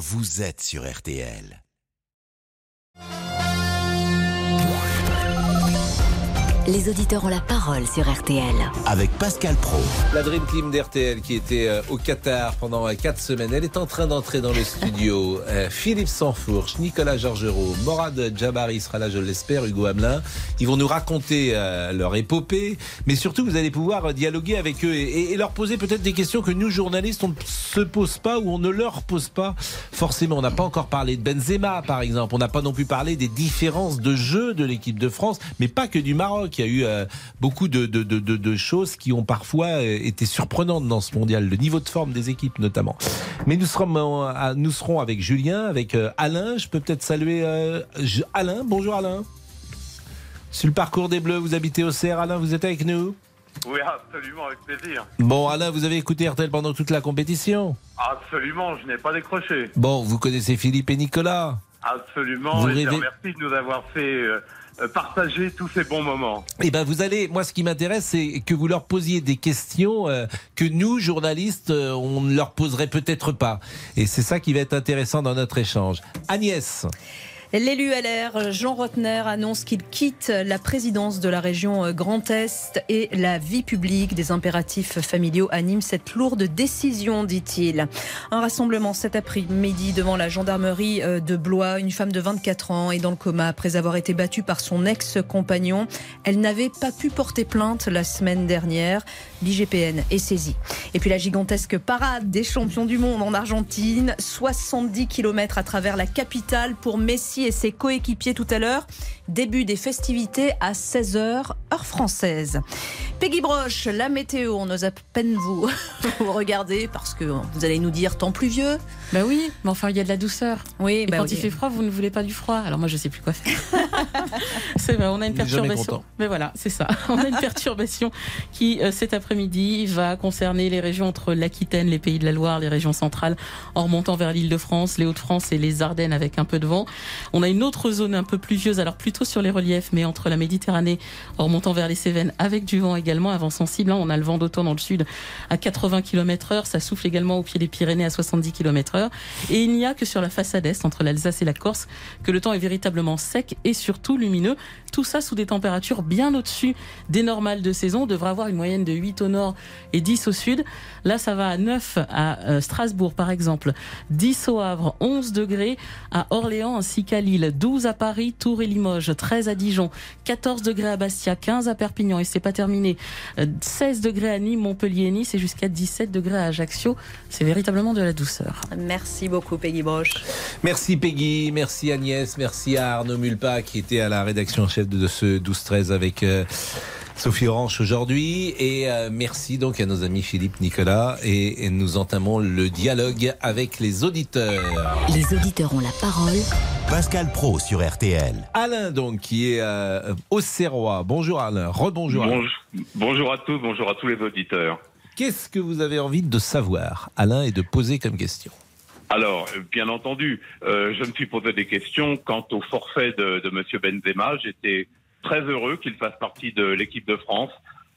vous êtes sur RTL. Les auditeurs ont la parole sur RTL. Avec Pascal Pro. La Dream Team d'RTL qui était euh, au Qatar pendant 4 euh, semaines, elle est en train d'entrer dans le studio. Euh, Philippe Sansfourche, Nicolas Georgerot, Morad Jabari sera là, je l'espère, Hugo Hamelin. Ils vont nous raconter leur épopée, mais surtout vous allez pouvoir dialoguer avec eux et, et leur poser peut-être des questions que nous journalistes on ne se pose pas ou on ne leur pose pas forcément. On n'a pas encore parlé de Benzema par exemple, on n'a pas non plus parlé des différences de jeu de l'équipe de France, mais pas que du Maroc il y a eu euh, beaucoup de, choses qui ont parfois euh, été surprenantes dans ce mondial, le niveau de forme des équipes notamment. Mais nous serons, euh, nous serons avec Julien, avec Alain. Je peux peut-être saluer Alain. Bonjour Alain. Sur le parcours des Bleus, vous habitez au CR. Alain, vous êtes avec nous? Oui, absolument, avec plaisir. Bon, Alain, vous avez écouté RTL pendant toute la compétition? Absolument, je n'ai pas décroché. Bon, vous connaissez Philippe et Nicolas Absolument, et rêvez... merci de nous avoir fait euh, partager tous ces bons moments. Eh ben vous allez, moi ce qui m'intéresse c'est que vous leur posiez des questions euh, que nous journalistes euh, on ne leur poserait peut-être pas. Et c'est ça qui va être intéressant dans notre échange. Agnès. L'élu LR, Jean Rotner, annonce qu'il quitte la présidence de la région Grand Est et la vie publique des impératifs familiaux anime cette lourde décision, dit-il. Un rassemblement cet après-midi devant la gendarmerie euh, de Blois. Une femme de 24 ans est dans le coma après avoir été battue par son ex-compagnon. Elle n'avait pas pu porter plainte la semaine dernière. L'IGPN est saisie. Et puis la gigantesque parade des champions du monde en Argentine. 70 km à travers la capitale pour Messi et ses coéquipiers tout à l'heure. Début des festivités à 16h, heure française. Peggy Broche, la météo, on ose à peine vous, vous regarder parce que vous allez nous dire temps pluvieux. Bah oui, mais enfin il y a de la douceur. Oui, et bah quand il fait froid, vous ne voulez pas du froid. Alors moi je sais plus quoi faire. c'est vrai, on a une perturbation. Mais voilà, c'est ça. On a une perturbation qui euh, cet après-midi va concerner les régions entre l'Aquitaine, les Pays de la Loire, les régions centrales, en remontant vers l'Île-de-France, les Hauts-de-France et les Ardennes avec un peu de vent. On a une autre zone un peu pluvieuse, alors plutôt sur les reliefs, mais entre la Méditerranée, en remontant vers les Cévennes, avec du vent également, avant sensible. Hein, on a le vent d'automne dans le sud à 80 km heure. Ça souffle également au pied des Pyrénées à 70 km heure. Et il n'y a que sur la façade est, entre l'Alsace et la Corse, que le temps est véritablement sec et surtout lumineux. Tout ça sous des températures bien au-dessus des normales de saison. On devrait avoir une moyenne de 8 au nord et 10 au sud. Là, ça va à 9 à euh, Strasbourg, par exemple, 10 au Havre, 11 degrés à Orléans ainsi qu'à Lille, 12 à Paris, Tours et Limoges, 13 à Dijon, 14 degrés à Bastia, 15 à Perpignan et c'est pas terminé, 16 euh, degrés à Nîmes, Montpellier et Nice et jusqu'à 17 degrés à Ajaccio. C'est véritablement de la douceur. Merci beaucoup Peggy Broche. Merci Peggy, merci Agnès, merci à Arnaud Mulpa qui était à la rédaction chef de ce 12-13 avec... Euh, Sophie Orange aujourd'hui. Et euh, merci donc à nos amis Philippe, Nicolas. Et, nous entamons le dialogue avec les auditeurs. Les auditeurs ont la parole. Pascal Pro sur RTL. Alain donc qui est euh, au Serrois. Bonjour Alain. Rebonjour. Bonjour, bonjour à tous, bonjour à tous les auditeurs. Qu'est-ce que vous avez envie de savoir, Alain, et de poser comme question? Alors, bien entendu, euh, je me suis posé des questions quant au forfait de, de Monsieur Benzema. J'étais très heureux qu'il fasse partie de l'équipe de France.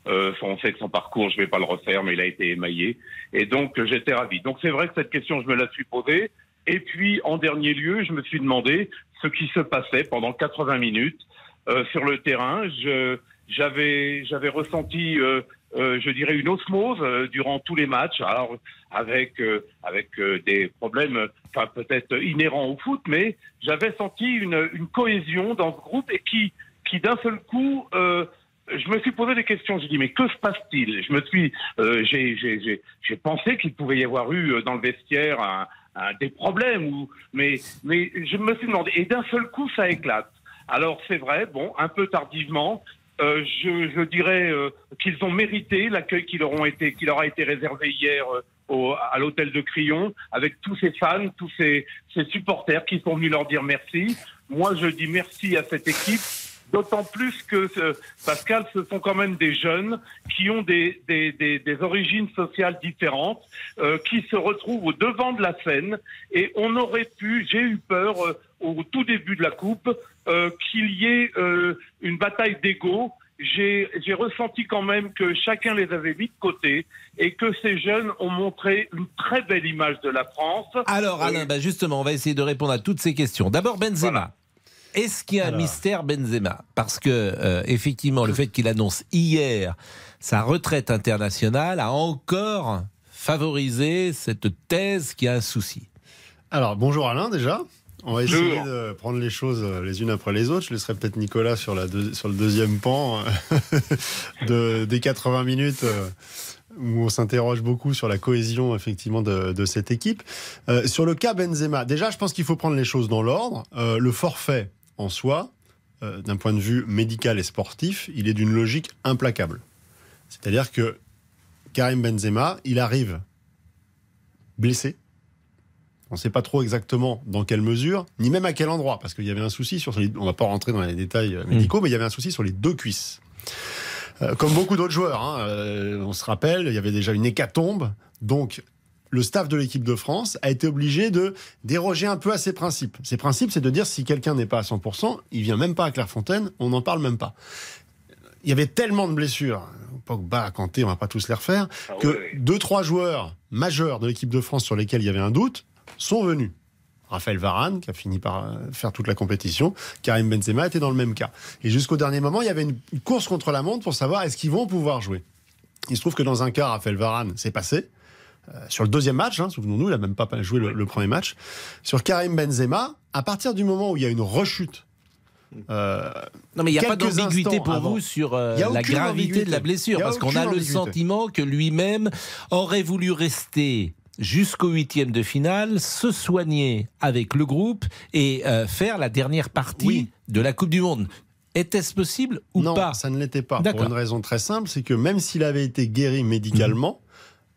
Euh, on sait que son parcours, je vais pas le refaire, mais il a été émaillé. Et donc, j'étais ravi. Donc, c'est vrai que cette question, je me la suis posée. Et puis, en dernier lieu, je me suis demandé ce qui se passait pendant 80 minutes euh, sur le terrain. J'avais, ressenti, euh, euh, je dirais, une osmose euh, durant tous les matchs. Alors, avec euh, avec des problèmes, enfin peut-être inhérents au foot, mais j'avais senti une, une cohésion dans ce groupe et qui qui d'un seul coup, euh, je me suis posé des questions. J'ai dit mais que se passe-t-il? Je me suis, euh, j'ai pensé qu'il pouvait y avoir eu euh, dans le vestiaire un, un, des problèmes, ou, mais mais je me suis demandé. Et d'un seul coup, ça éclate. Alors c'est vrai, bon, un peu tardivement. Euh, je, je, dirais euh, qu'ils ont mérité l'accueil qui leur ont été, qui leur a été réservé hier euh, au, à l'hôtel de Crillon, avec tous ces fans, tous ces, ces supporters qui sont venus leur dire merci. Moi, je dis merci à cette équipe D'autant plus que, euh, Pascal, ce sont quand même des jeunes qui ont des, des, des, des origines sociales différentes, euh, qui se retrouvent au devant de la scène. Et on aurait pu, j'ai eu peur euh, au tout début de la coupe, euh, qu'il y ait une bataille d'ego. j'ai ressenti quand même que chacun les avait mis de côté et que ces jeunes ont montré une très belle image de la France. Alors Alain, bah, justement, on va essayer de répondre à toutes ces questions. D'abord Benzema. Est-ce qu'il y a un mystère Benzema? Parce que euh, effectivement, le fait qu'il annonce hier sa retraite internationale a encore favorisé cette thèse qui a un souci. Alors bonjour Alain déjà. On va essayer de prendre les choses les unes après les autres. Je laisserai peut-être Nicolas sur, la sur le deuxième pan de, des 80 minutes euh, où on s'interroge beaucoup sur la cohésion effectivement de, cette équipe. Euh, sur le cas Benzema, déjà je pense qu'il faut prendre les choses dans l'ordre. Euh, le forfait en soi, d'un point de vue médical et sportif, il est d'une logique implacable. C'est-à-dire que Karim Benzema, il arrive blessé on ne sait pas trop exactement dans quelle mesure, ni même à quel endroit, parce qu'il y avait un souci sur les, on va pas rentrer dans les détails euh, médicaux, mm. mais il y avait un souci sur les deux cuisses. Euh, comme beaucoup d'autres joueurs, hein, euh, on se rappelle, il y avait déjà une hécatombe, donc le staff de l'équipe de France a été obligé de déroger un peu à ses principes. Ses principes, c'est de dire si quelqu'un n'est pas à 100%, il vient même pas à Clairefontaine, on n'en parle même pas. Il y avait tellement de blessures, Pogba, Kanté, on va pas tous les refaire, ah que deux trois joueurs majeurs de l'équipe de France sur lesquels il y avait un doute sont venus. Raphaël Varane, qui a fini par euh, faire toute la compétition, Karim Benzema était dans le même cas. Et jusqu'au dernier moment, il y avait une course contre la montre pour savoir est-ce qu'ils vont pouvoir jouer. Il se trouve que dans un cas, Raphaël Varane s'est passé. Euh, sur le deuxième match, hein, souvenons-nous, il n'a même pas joué le, premier match. Sur Karim Benzema, à partir du moment où il y a une rechute euh, non, mais il n'y a pas d'ambiguïté pour vous sur la gravité de la blessure, parce qu'on a le sentiment que lui-même aurait voulu rester jusqu'au huitième de finale, se soigner avec le groupe et euh, faire la dernière partie de la Coupe du Monde. Était-ce possible ou pas? Non, ça ne l'était pas. Pour une raison très simple, c'est que même s'il avait été guéri médicalement,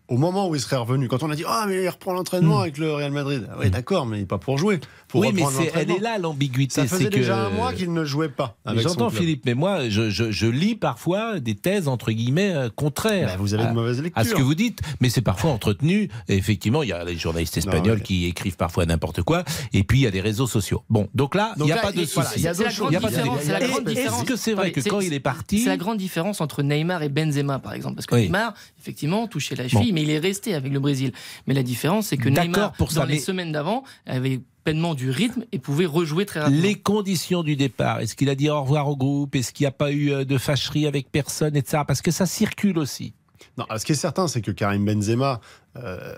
au moment où il serait revenu, quand on a dit ah mais il reprend l'entraînement hmm. avec le Real Madrid, ah oui d'accord, mais pas pour jouer. Pour oui, mais elle est là l'ambiguïté. Ça faisait déjà un mois qu'il ne jouait pas. J'entends Philippe, mais moi je, je, lis parfois des thèses entre guillemets euh, contraires. Ben, vous avez à, une mauvaise lecture. À ce que vous dites, mais c'est parfois entretenu. Et effectivement, il y a les journalistes espagnols qui écrivent parfois n'importe quoi, et puis il y a des réseaux sociaux. Bon, donc là, il n'y a, pas de souci. Il y a Est-ce que c'est vrai que quand il est parti, c'est la grande différence entre Neymar et Benzema par exemple, parce que Neymar effectivement touchait la cheville, mais il est resté avec le Brésil. Mais la différence, c'est que Neymar, pour dans les semaines d'avant, avait pleinement du rythme et pouvait rejouer très rapidement. Les conditions du départ, est-ce qu'il a dit au revoir au groupe Est-ce qu'il n'y a pas eu euh, de fâcherie avec personne, etc. Parce que ça circule aussi. Non, ce qui est certain, c'est que Karim Benzema, euh,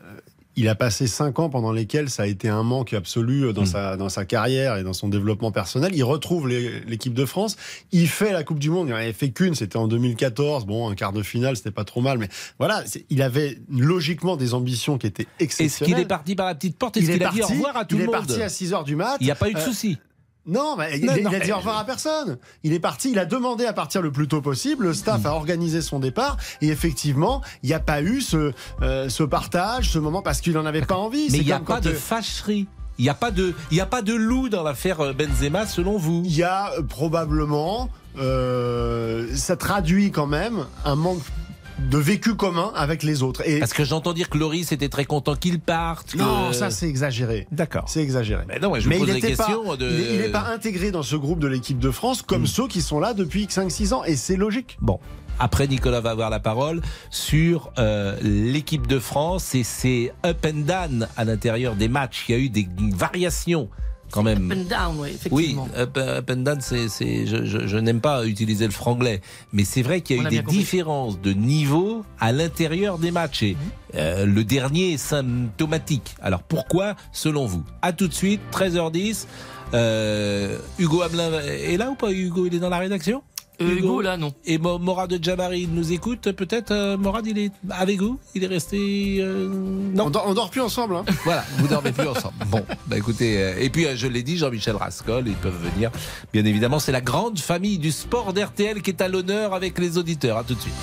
il a passé cinq ans pendant lesquels ça a été un manque absolu dans, hmm. sa, dans sa carrière et dans son développement personnel. Il retrouve l'équipe de France. Il fait la Coupe du Monde. Il n'en avait fait qu'une. C'était en 2014. Bon, un quart de finale, c'était pas trop mal. Mais voilà, il avait logiquement des ambitions qui étaient exceptionnelles. Est-ce qu'il est parti par la petite porte? Est-ce qu'il a dit au revoir à tout le monde? Il est parti à 6 heures du mat. Il n'y a pas eu de euh, souci. Non, mais il, a dit au revoir à personne. Il est parti, il a demandé à partir le plus tôt possible. Le staff a organisé son départ. Et effectivement, il n'y a pas eu ce, euh, ce partage, ce moment, parce qu'il n'en avait pas envie. Mais il n'y a pas de fâcherie. Il n'y a pas de, il a pas de loup dans l'affaire euh, Benzema, selon vous? Il y a euh, probablement, ça traduit quand même un manque de vécu commun avec les autres. Et Parce que j'entends dire que Loris était très content qu'il parte. Non, ça c'est exagéré. D'accord. C'est exagéré. Mais non, je pose il n'est pas intégré dans ce groupe de l'équipe de France comme hmm. ceux qui sont là depuis 5-6 ans et c'est logique. Bon. Après, Nicolas va avoir la parole sur euh, l'équipe de France et ses up and down à l'intérieur des matchs. Il y a eu des variations quand même. Up and down, oui, effectivement. Oui, up, and down, c'est, c'est, je, je, je n'aime pas utiliser le franglais, mais c'est vrai qu'il y a eu des différences de niveau à l'intérieur des matchs. Et mhm. euh, le dernier est symptomatique. Alors pourquoi, selon vous? À tout de suite, 13h10. Euh, Hugo Hamelin est là ou pas? Hugo, il est dans la rédaction? Euh, Hugo, là, non. Et Morad de Jabari nous écoute peut-être euh, Morad, il est avec vous? Il est resté. Euh, non? On dort, dort, plus ensemble. Hein. Voilà, vous dormez plus ensemble. Bon, bah écoutez. et puis, je l'ai dit, Jean-Michel Rascol, ils peuvent venir. Bien évidemment, c'est la grande famille du sport d'RTL qui est à l'honneur avec les auditeurs. À tout de suite.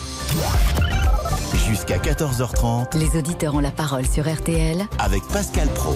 Jusqu'à 14h30. Les auditeurs ont la parole sur RTL. Avec Pascal Pro.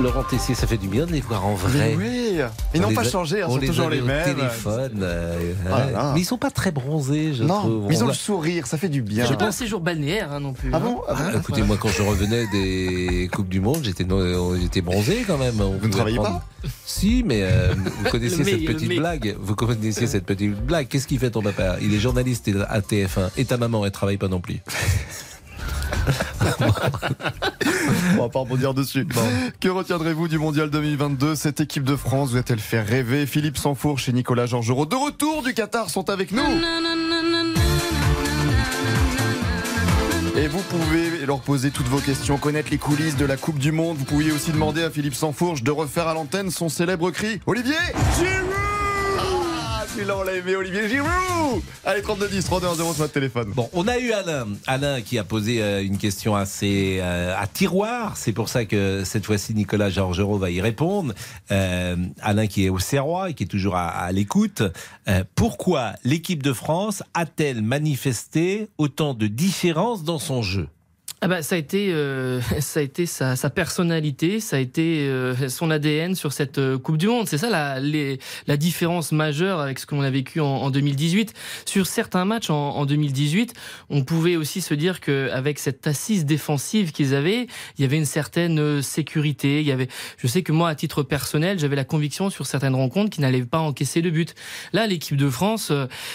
Laurent Tessier, ça fait du bien de les voir en vrai. oui, ils n'ont pas changé, hein, ils sont toujours les, mêmes. Téléphone, euh, Mais ils sont pas très bronzés, je non, trouve. ils ont le sourire, ça fait du bien. J'ai pas un séjour balnéaire hein, non plus. Ah bon, ah ah, Écoutez, moi quand je revenais des Coupes du Monde, j'étais bronzé quand même. vous ne travaillez pas Si, mais euh, vous connaissez cette petite blague? Vous connaissez cette petite blague? Qu'est-ce qu'il fait ton papa? Il est journaliste à TF1 et ta maman, elle travaille pas non plus. On va pas rebondir dessus. Que retiendrez-vous du mondial 2022 Cette équipe de France vous a-t-elle fait rêver? Philippe Sansfourche et Nicolas Georgerot, de retour du Qatar, sont avec nous. Et vous pouvez leur poser toutes vos questions, connaître les coulisses de la Coupe du Monde. Vous pouviez aussi demander à Philippe Sansfourche de refaire à l'antenne son célèbre cri. Olivier celui-là, on l'a aimé, Olivier Giroud Allez, 3210, 3210 sur votre téléphone. Bon, on a eu Alain. Alain qui a posé euh, une question assez euh, à tiroir. C'est pour ça que cette fois-ci, Nicolas Georgerot va y répondre. Euh, Alain qui est au Serrois et qui est toujours à, à l'écoute. pourquoi l'équipe de France a-t-elle manifesté autant de différences dans son jeu? Ah bah, ça a été, euh, ça a été sa, sa, personnalité, ça a été euh, son ADN sur cette euh, Coupe du Monde. C'est ça la, les, la différence majeure avec ce qu'on a vécu en, en, 2018. Sur certains matchs en, en, 2018, on pouvait aussi se dire qu'avec cette assise défensive qu'ils avaient, il y avait une certaine sécurité. Il y avait, je sais que moi, à titre personnel, j'avais la conviction sur certaines rencontres qu'ils n'allaient pas encaisser de but. Là, l'équipe de France,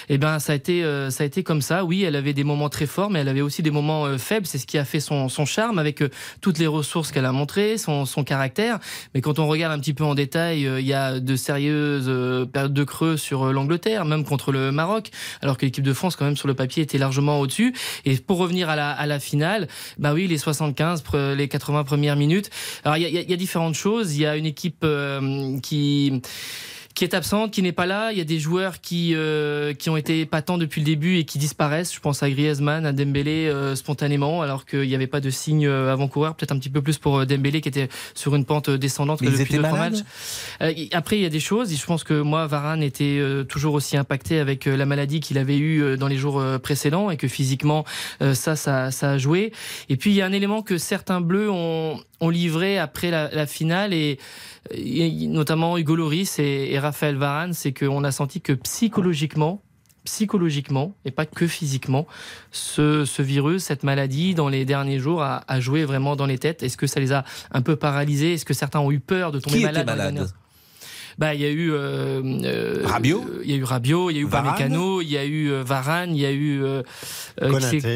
eh ben, ça a été, ça a été comme ça. Oui, elle avait des moments très forts, mais elle avait aussi des moments faibles. C'est ce qui a fait son, charme, avec euh, toutes les ressources qu'elle a montrées, son, caractère. Mais quand on regarde un petit peu en détail, euh, il y a de sérieuses euh, périodes de creux sur l'Angleterre, même contre le Maroc, alors que l'équipe de France, quand même, sur le papier, était largement au-dessus. Et pour revenir à la, à la finale, bah oui, les 75, les 80 premières minutes. Alors, il y a, y a, différentes choses. Il y a une équipe qui qui est absente, qui n'est pas là. Il y a des joueurs qui euh, qui ont été patents depuis le début et qui disparaissent. Je pense à Griezmann, à Dembélé euh, spontanément, alors qu'il n'y avait pas de signe euh, avant-coureur. Peut-être un petit peu plus pour Dembélé qui était sur une pente descendante Mais depuis deux matchs. après, il y a des choses. Je pense que moi, Varane était toujours aussi impacté avec la maladie qu'il avait eue dans les jours précédents et que physiquement, ça, ça, ça a joué. Et puis il y a un élément que certains bleus ont, ont livré après la, la finale et notamment Hugo Loris et, Raphaël Varane, c'est qu'on a senti que psychologiquement, psychologiquement et pas que physiquement, ce, ce virus, cette maladie, dans les derniers jours, a, a joué vraiment dans les têtes. Est-ce que ça les a un peu paralysés? Est-ce que certains ont eu peur de tomber Qui malade, malade? Bah, il y a eu euh, euh Rabiot, il y a eu Rabiot, il y a eu Varane. il y a eu euh, Varane, il y a eu euh,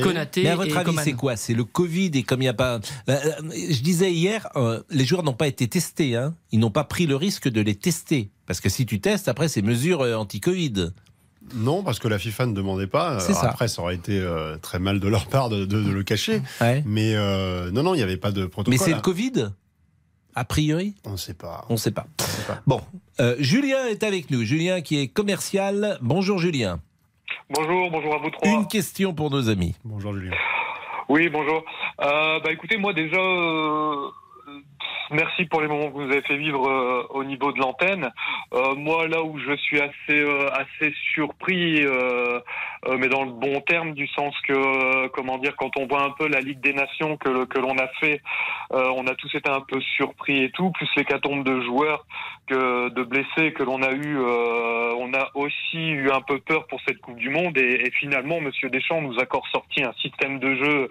Konaté. Mais à votre avis, c'est quoi? C'est le Covid et comme il n'y a pas. je disais hier, les joueurs n'ont pas été testés. Hein. Ils n'ont pas pris le risque de les tester parce que si tu testes, après c'est mesures anti-Covid. Non, parce que la FIFA ne demandait pas. ça. Après, ça aurait été très mal de leur part de, le cacher. Mais non, non, il n'y avait pas de protocole. Mais c'est le Covid? A priori On ne sait pas. On ne sait pas. Bon, euh, Julien est avec nous. Julien qui est commercial. Bonjour Julien. Bonjour, bonjour à vous trois. Une question pour nos amis. Bonjour Julien. Oui, bonjour. Euh, bah écoutez, moi déjà, euh, merci pour les moments que vous avez fait vivre euh, au niveau de l'antenne. Euh, moi, là où je suis assez euh, assez surpris, mais dans le bon terme, du sens que comment dire, quand on voit un peu la Ligue des Nations que que l'on a fait, on a tous été un peu surpris et tout, plus l'hécatombe de joueurs de blessés que l'on a eu, on a aussi eu un peu peur pour cette Coupe du Monde et, et finalement, Monsieur Deschamps nous a encore sorti un système de jeu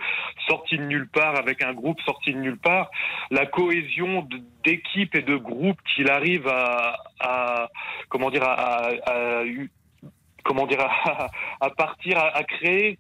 sorti de nulle part avec un groupe sorti de nulle part. La cohésion d'équipe et de groupe qu'il arrive à, comment dire à, comment dire à, partir à, créer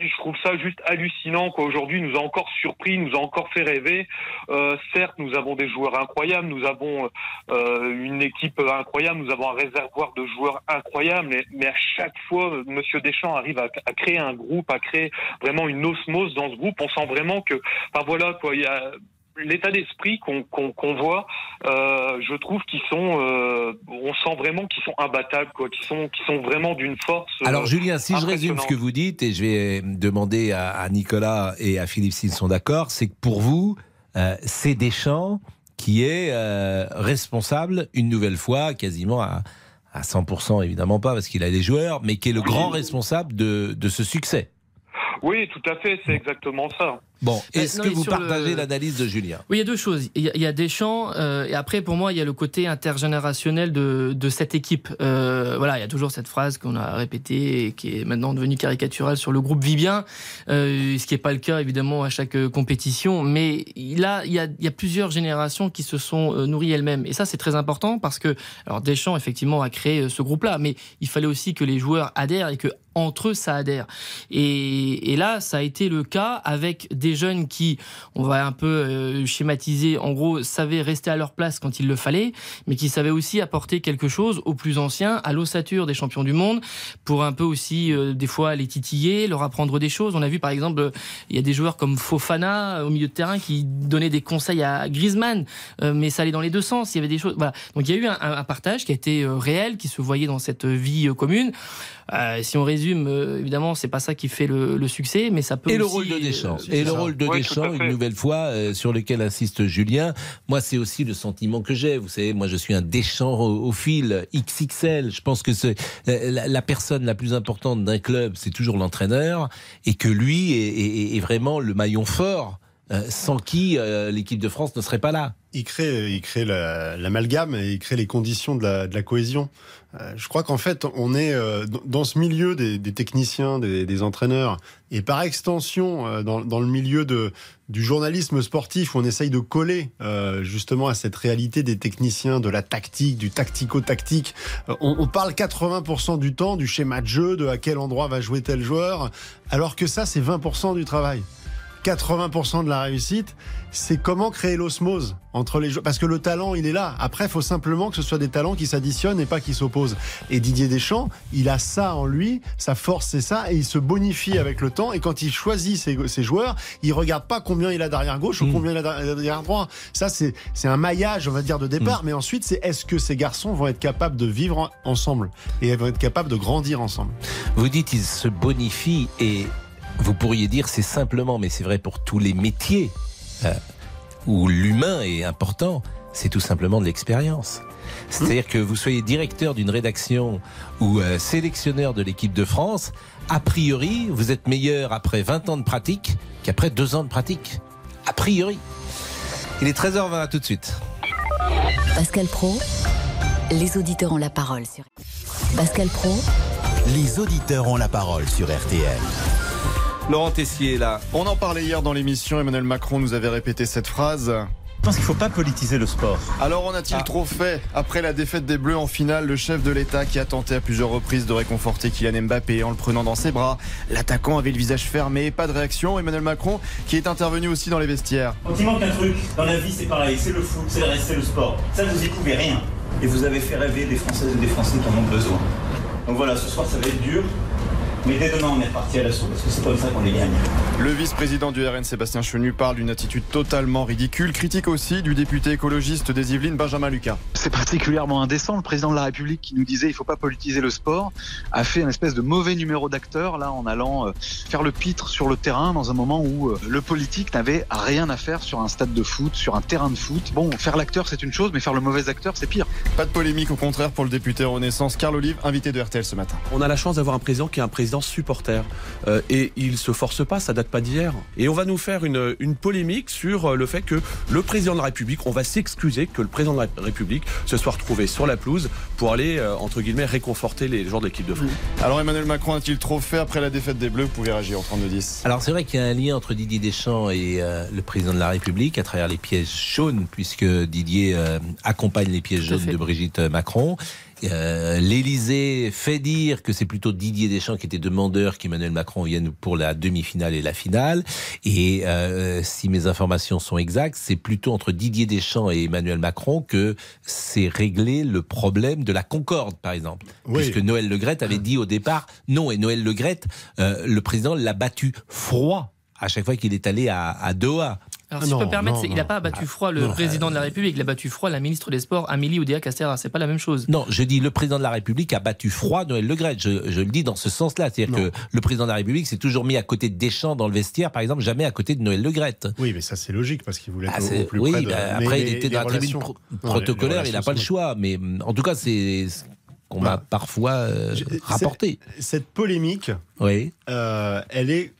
je trouve ça juste hallucinant qu'aujourd'hui nous a encore surpris, nous a encore fait rêver. Euh, certes, nous avons des joueurs incroyables, nous avons euh, une équipe incroyable, nous avons un réservoir de joueurs incroyables, mais, à chaque fois, Monsieur Deschamps arrive à, créer un groupe, à créer vraiment une osmose dans ce groupe. On sent vraiment que, enfin voilà quoi, il y a l'état d'esprit qu'on voit, euh, je trouve qu'ils sont, euh, on sent vraiment qu'ils sont imbattables, quoi, qu'ils sont, vraiment d'une force. Euh, Alors Julien, si je résume ce que vous dites et je vais demander à, Nicolas et à Philippe s'ils sont d'accord, c'est que pour vous, c'est Deschamps qui est responsable une nouvelle fois, quasiment à, à 100% évidemment pas parce qu'il a des joueurs, mais qui est le grand responsable de, de ce succès. Oui, tout à fait, c'est exactement ça. Bon, bah, est-ce que vous partagez l'analyse de Julien? Oui, il y a deux choses. Il y a, Deschamps, euh, et après, pour moi, il y a le côté intergénérationnel de, de cette équipe. Euh, voilà, il y a toujours cette phrase qu'on a répétée et qui est maintenant devenue caricaturale sur le groupe Vivien, euh, ce qui n'est pas le cas, évidemment, à chaque compétition. Mais là, il y a, il y a plusieurs générations qui se sont euh, nourries elles-mêmes. Et ça, c'est très important parce que, alors, Deschamps, effectivement, a créé ce groupe-là, mais il fallait aussi que les joueurs adhèrent et que entre eux, ça adhère. Et, là, ça a été le cas avec des jeunes qui, on va un peu euh, schématiser, en gros, savaient rester à leur place quand il le fallait, mais qui savaient aussi apporter quelque chose aux plus anciens, à l'ossature des champions du monde, pour un peu aussi, euh, des fois, les titiller, leur apprendre des choses. On a vu, par exemple, il y a des joueurs comme Fofana au milieu de terrain qui donnaient des conseils à Griezmann, euh, mais ça allait dans les deux sens. Il y avait des choses. Voilà. Donc il y a eu un, un partage qui a été réel, qui se voyait dans cette vie commune. Euh, si on résume, euh, évidemment, c'est pas ça qui fait le, succès, mais ça peut. Et le rôle de Deschamps. Euh, et le rôle de Deschamps, une nouvelle fois, sur lequel insiste Julien. Moi, c'est aussi le sentiment que j'ai. Vous savez, moi, je suis un Deschamps au, fil XXL. Je pense que c'est la, personne la plus importante d'un club, c'est toujours l'entraîneur, et que lui est, vraiment le maillon fort. sans qui l'équipe de France ne serait pas là. Il crée, il crée l'amalgame et il crée les conditions de la, de la cohésion. Euh, je crois qu'en fait, on est euh, dans ce milieu des, techniciens, des, entraîneurs, et par extension, euh, dans, le milieu du journalisme sportif, où on essaye de coller justement à cette réalité des techniciens, de la tactique, du tactico-tactique. On, parle 80% du temps du schéma de jeu, de à quel endroit va jouer tel joueur, alors que ça, c'est 20% du travail. 80% de la réussite, c'est comment créer l'osmose entre les joueurs. Parce que le talent, il est là. Après, il faut simplement que ce soit des talents qui s'additionnent et pas qui s'opposent. Et Didier Deschamps, il a ça en lui, sa force, c'est ça, et il se bonifie avec le temps. Et quand il choisit ses, joueurs, il regarde pas combien il a derrière gauche ou mm. combien il a derrière droit. Ça, c'est un maillage, on va dire, de départ. Mm. Mais ensuite, c'est est-ce que ces garçons vont être capables de vivre ensemble et vont être capables de grandir ensemble? Vous dites, il se bonifie et vous pourriez dire c'est simplement, mais c'est vrai pour tous les métiers euh, où l'humain est important, c'est tout simplement de l'expérience. C'est-à-dire que vous soyez directeur d'une rédaction ou euh, sélectionneur de l'équipe de France, a priori, vous êtes meilleur après 20 ans de pratique qu'après 2 ans de pratique. A priori. Il est 13h20, tout de suite. Pascal Pro, les auditeurs ont la parole sur Pascal Pro, les auditeurs ont la parole sur RTL. Laurent Tessier est là. On en parlait hier dans l'émission. Emmanuel Macron nous avait répété cette phrase. Je pense qu'il ne faut pas politiser le sport. Alors, en a-t-il ah. trop fait Après la défaite des Bleus en finale, le chef de l'État qui a tenté à plusieurs reprises de réconforter Kylian Mbappé en le prenant dans ses bras. L'attaquant avait le visage fermé, pas de réaction. Emmanuel Macron qui est intervenu aussi dans les vestiaires. Quand il manque un truc, dans la vie c'est pareil, c'est le foot, c'est le reste, c'est le sport. Ça, vous y pouvez rien. Et vous avez fait rêver des Françaises et des Français qui en ont besoin. Donc voilà, ce soir ça va être dur, mais dès demain, on est reparti à l'assaut, parce que c'est comme ça qu'on les gagne. Le vice-président du RN, Sébastien Chenu, parle d'une attitude totalement ridicule. Critique aussi du député écologiste des Yvelines, Benjamin Lucas. C'est particulièrement indécent. Le président de la République, qui nous disait il ne faut pas politiser le sport, a fait une espèce de mauvais numéro d'acteur, là, en allant euh, faire le pitre sur le terrain dans un moment où euh, le politique n'avait rien à faire sur un stade de foot, sur un terrain de foot. Bon, faire l'acteur, c'est une chose, mais faire le mauvais acteur, c'est pire. Pas de polémique, au contraire, pour le député Renaissance, Carl Olive, invité de RTL ce matin. On a la chance d'avoir un président qui est un président supporters. Euh, et il se force pas, ça date pas d'hier. Et on va nous faire une, une, polémique sur euh, le fait que le président de la République, on va s'excuser que le président de la République se soit retrouvé sur la pelouse pour aller, euh, entre guillemets, réconforter les joueurs de l'équipe de France. Alors Emmanuel Macron a-t-il trop fait après la défaite des Bleus? Vous pouvez réagir en 32-10. Alors c'est vrai qu'il y a un lien entre Didier Deschamps et le président de la République à travers les pièges jaunes, puisque Didier accompagne les pièges jaunes de Brigitte Macron. Euh, L'Élysée fait dire que c'est plutôt Didier Deschamps qui était demandeur qu'Emmanuel Macron vienne pour la demi-finale et la finale. Et euh, si mes informations sont exactes, c'est plutôt entre Didier Deschamps et Emmanuel Macron que c'est réglé le problème de la Concorde, par exemple. Puisque Noël Legrette avait dit au départ non. Et Noël Legrette, euh, le président l'a battu froid à chaque fois qu'il est allé à, à Doha. Alors, si je peux me permettre, il n'a pas battu froid le président de la République, il a battu froid la ministre des Sports, Amélie Oudéa-Castéra. C'est pas la même chose. Non, je dis le président de la République a battu froid Noël Le Je, je le dis dans ce sens-là. C'est-à-dire que le président de la République s'est toujours mis à côté de Deschamps dans le vestiaire, par exemple, jamais à côté de Noël Le Oui, mais ça, c'est logique parce qu'il voulait ah, être au, plus oui, près de... Bah, après, il était dans la tribune protocolaire, il n'a pas le choix. Mais en tout cas, c'est qu'on m'a parfois euh, rapporté. Cette polémique, oui. Euh, elle est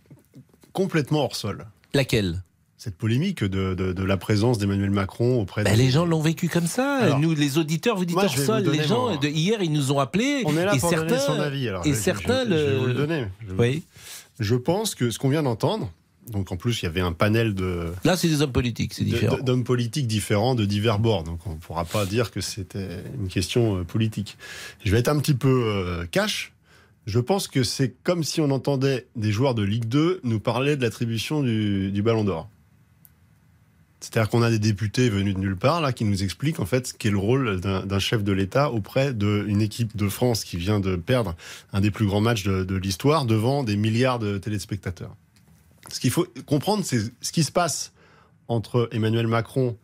complètement hors sol. Laquelle? Cette polémique de, de, la présence d'Emmanuel Macron auprès bah, Les gens l'ont vécu comme ça. nous, les auditeurs, vous dites hors sol, les gens, de, hier, ils nous ont appelés. On est là et pour certains, donner son avis. et certains le... Je vais vous le donner. oui. Je pense que ce qu'on vient d'entendre, donc en plus, il y avait un panel de. Là, c'est des hommes politiques, c'est différent. D'hommes politiques différents de divers bords. Donc on ne pourra pas dire que c'était une question euh, politique. Je vais être un petit peu euh, cash. Je pense que c'est comme si on entendait des joueurs de Ligue 2 nous parler de l'attribution du, du Ballon d'Or. C'est-à-dire qu'on a des députés venus de nulle part là qui nous expliquent en fait ce qu'est le rôle d'un chef de l'État auprès d'une équipe de France qui vient de perdre un des plus grands matchs de, l'histoire devant des milliards de téléspectateurs. Ce qu'il faut comprendre, c'est ce qui se passe entre Emmanuel Macron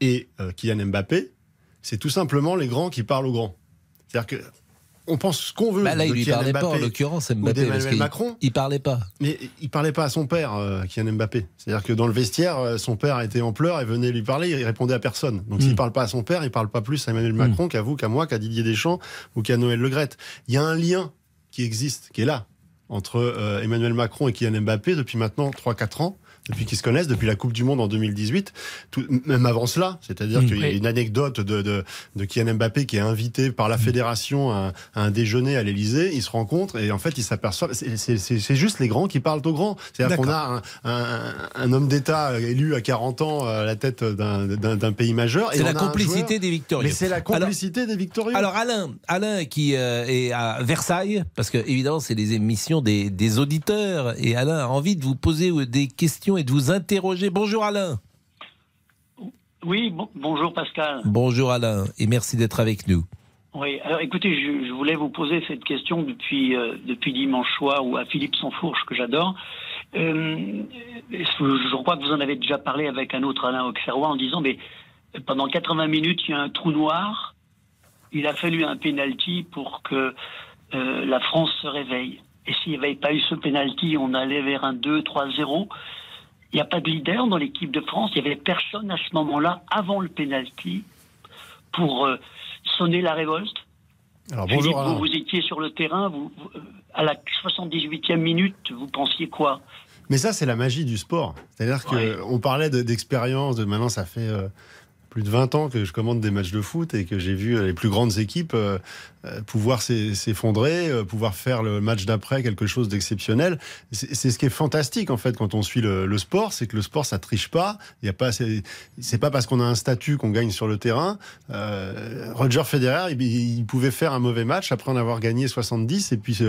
et euh, Kylian Mbappé. C'est tout simplement les grands qui parlent aux grands. C'est-à-dire que on pense ce qu'on veut. Bah là, il lui parlait pas, en l'occurrence, Mbappé. Parce Macron. Il parlait pas. Mais il parlait pas à son père, euh, Kylian Mbappé. C'est-à-dire que dans le vestiaire, euh, son père était en pleurs et venait lui parler, il répondait à personne. Donc s'il hmm. parle pas à son père, il parle pas plus à Emmanuel Macron hmm. qu'à vous, qu'à moi, qu'à Didier Deschamps ou qu'à Noël Legrette. Il y a un lien qui existe, qui est là, entre euh, Emmanuel Macron et Kylian Mbappé depuis maintenant 3-4 ans depuis qu'ils se connaissent, depuis la Coupe du Monde en 2018, tout, même avant cela. C'est-à-dire mm. qu'il y a une anecdote de, de, de, Kylian Mbappé qui est invité par la mm. fédération à, un déjeuner à l'Elysée. Ils se rencontrent et en fait, ils s'aperçoivent. C'est juste les grands qui parlent aux grands. C'est-à-dire qu'on a un, un, homme d'État élu à 40 ans à la tête d'un pays majeur. C'est la complicité des victorieux. Mais c'est la complicité des victorieux. Alors Alain, Alain qui euh, est à Versailles, parce que évidemment, c'est les émissions des, des auditeurs, et Alain a envie de vous poser des questions et de vous interroger. Bonjour Alain. Oui, bonjour Pascal. Bonjour Alain et merci d'être avec nous. Oui, alors écoutez, je, voulais vous poser cette question depuis, euh, depuis dimanche soir ou à Philippe Sansfourche que j'adore. Euh, je crois que vous en avez déjà parlé avec un autre Alain Auxerrois en disant mais pendant 80 minutes, il y a un trou noir. Il a fallu un penalty pour que euh, la France se réveille. Et s'il n'y avait pas eu ce penalty, on allait vers un 2-3-0. Il n'y a pas de leader dans l'équipe de France. Il n'y avait personne à ce moment-là, avant le penalty, pour euh, sonner la révolte. Alors, bonjour, vous, vous, étiez sur le terrain, vous, euh, à la 78e minute, vous pensiez quoi? Mais ça, c'est la magie du sport. C'est-à-dire qu'on parlait d'expérience, de, maintenant ça fait euh, plus de 20 ans que je commande des matchs de foot et que j'ai vu les plus grandes équipes euh, euh, pouvoir s'effondrer, euh, pouvoir faire le match d'après quelque chose d'exceptionnel. C'est ce qui est fantastique en fait quand on suit le, sport, c'est que le sport ça triche pas. Il y a pas, c'est pas parce qu'on a un statut qu'on gagne sur le terrain. Roger Federer, il, pouvait faire un mauvais match après en avoir gagné 70 et puis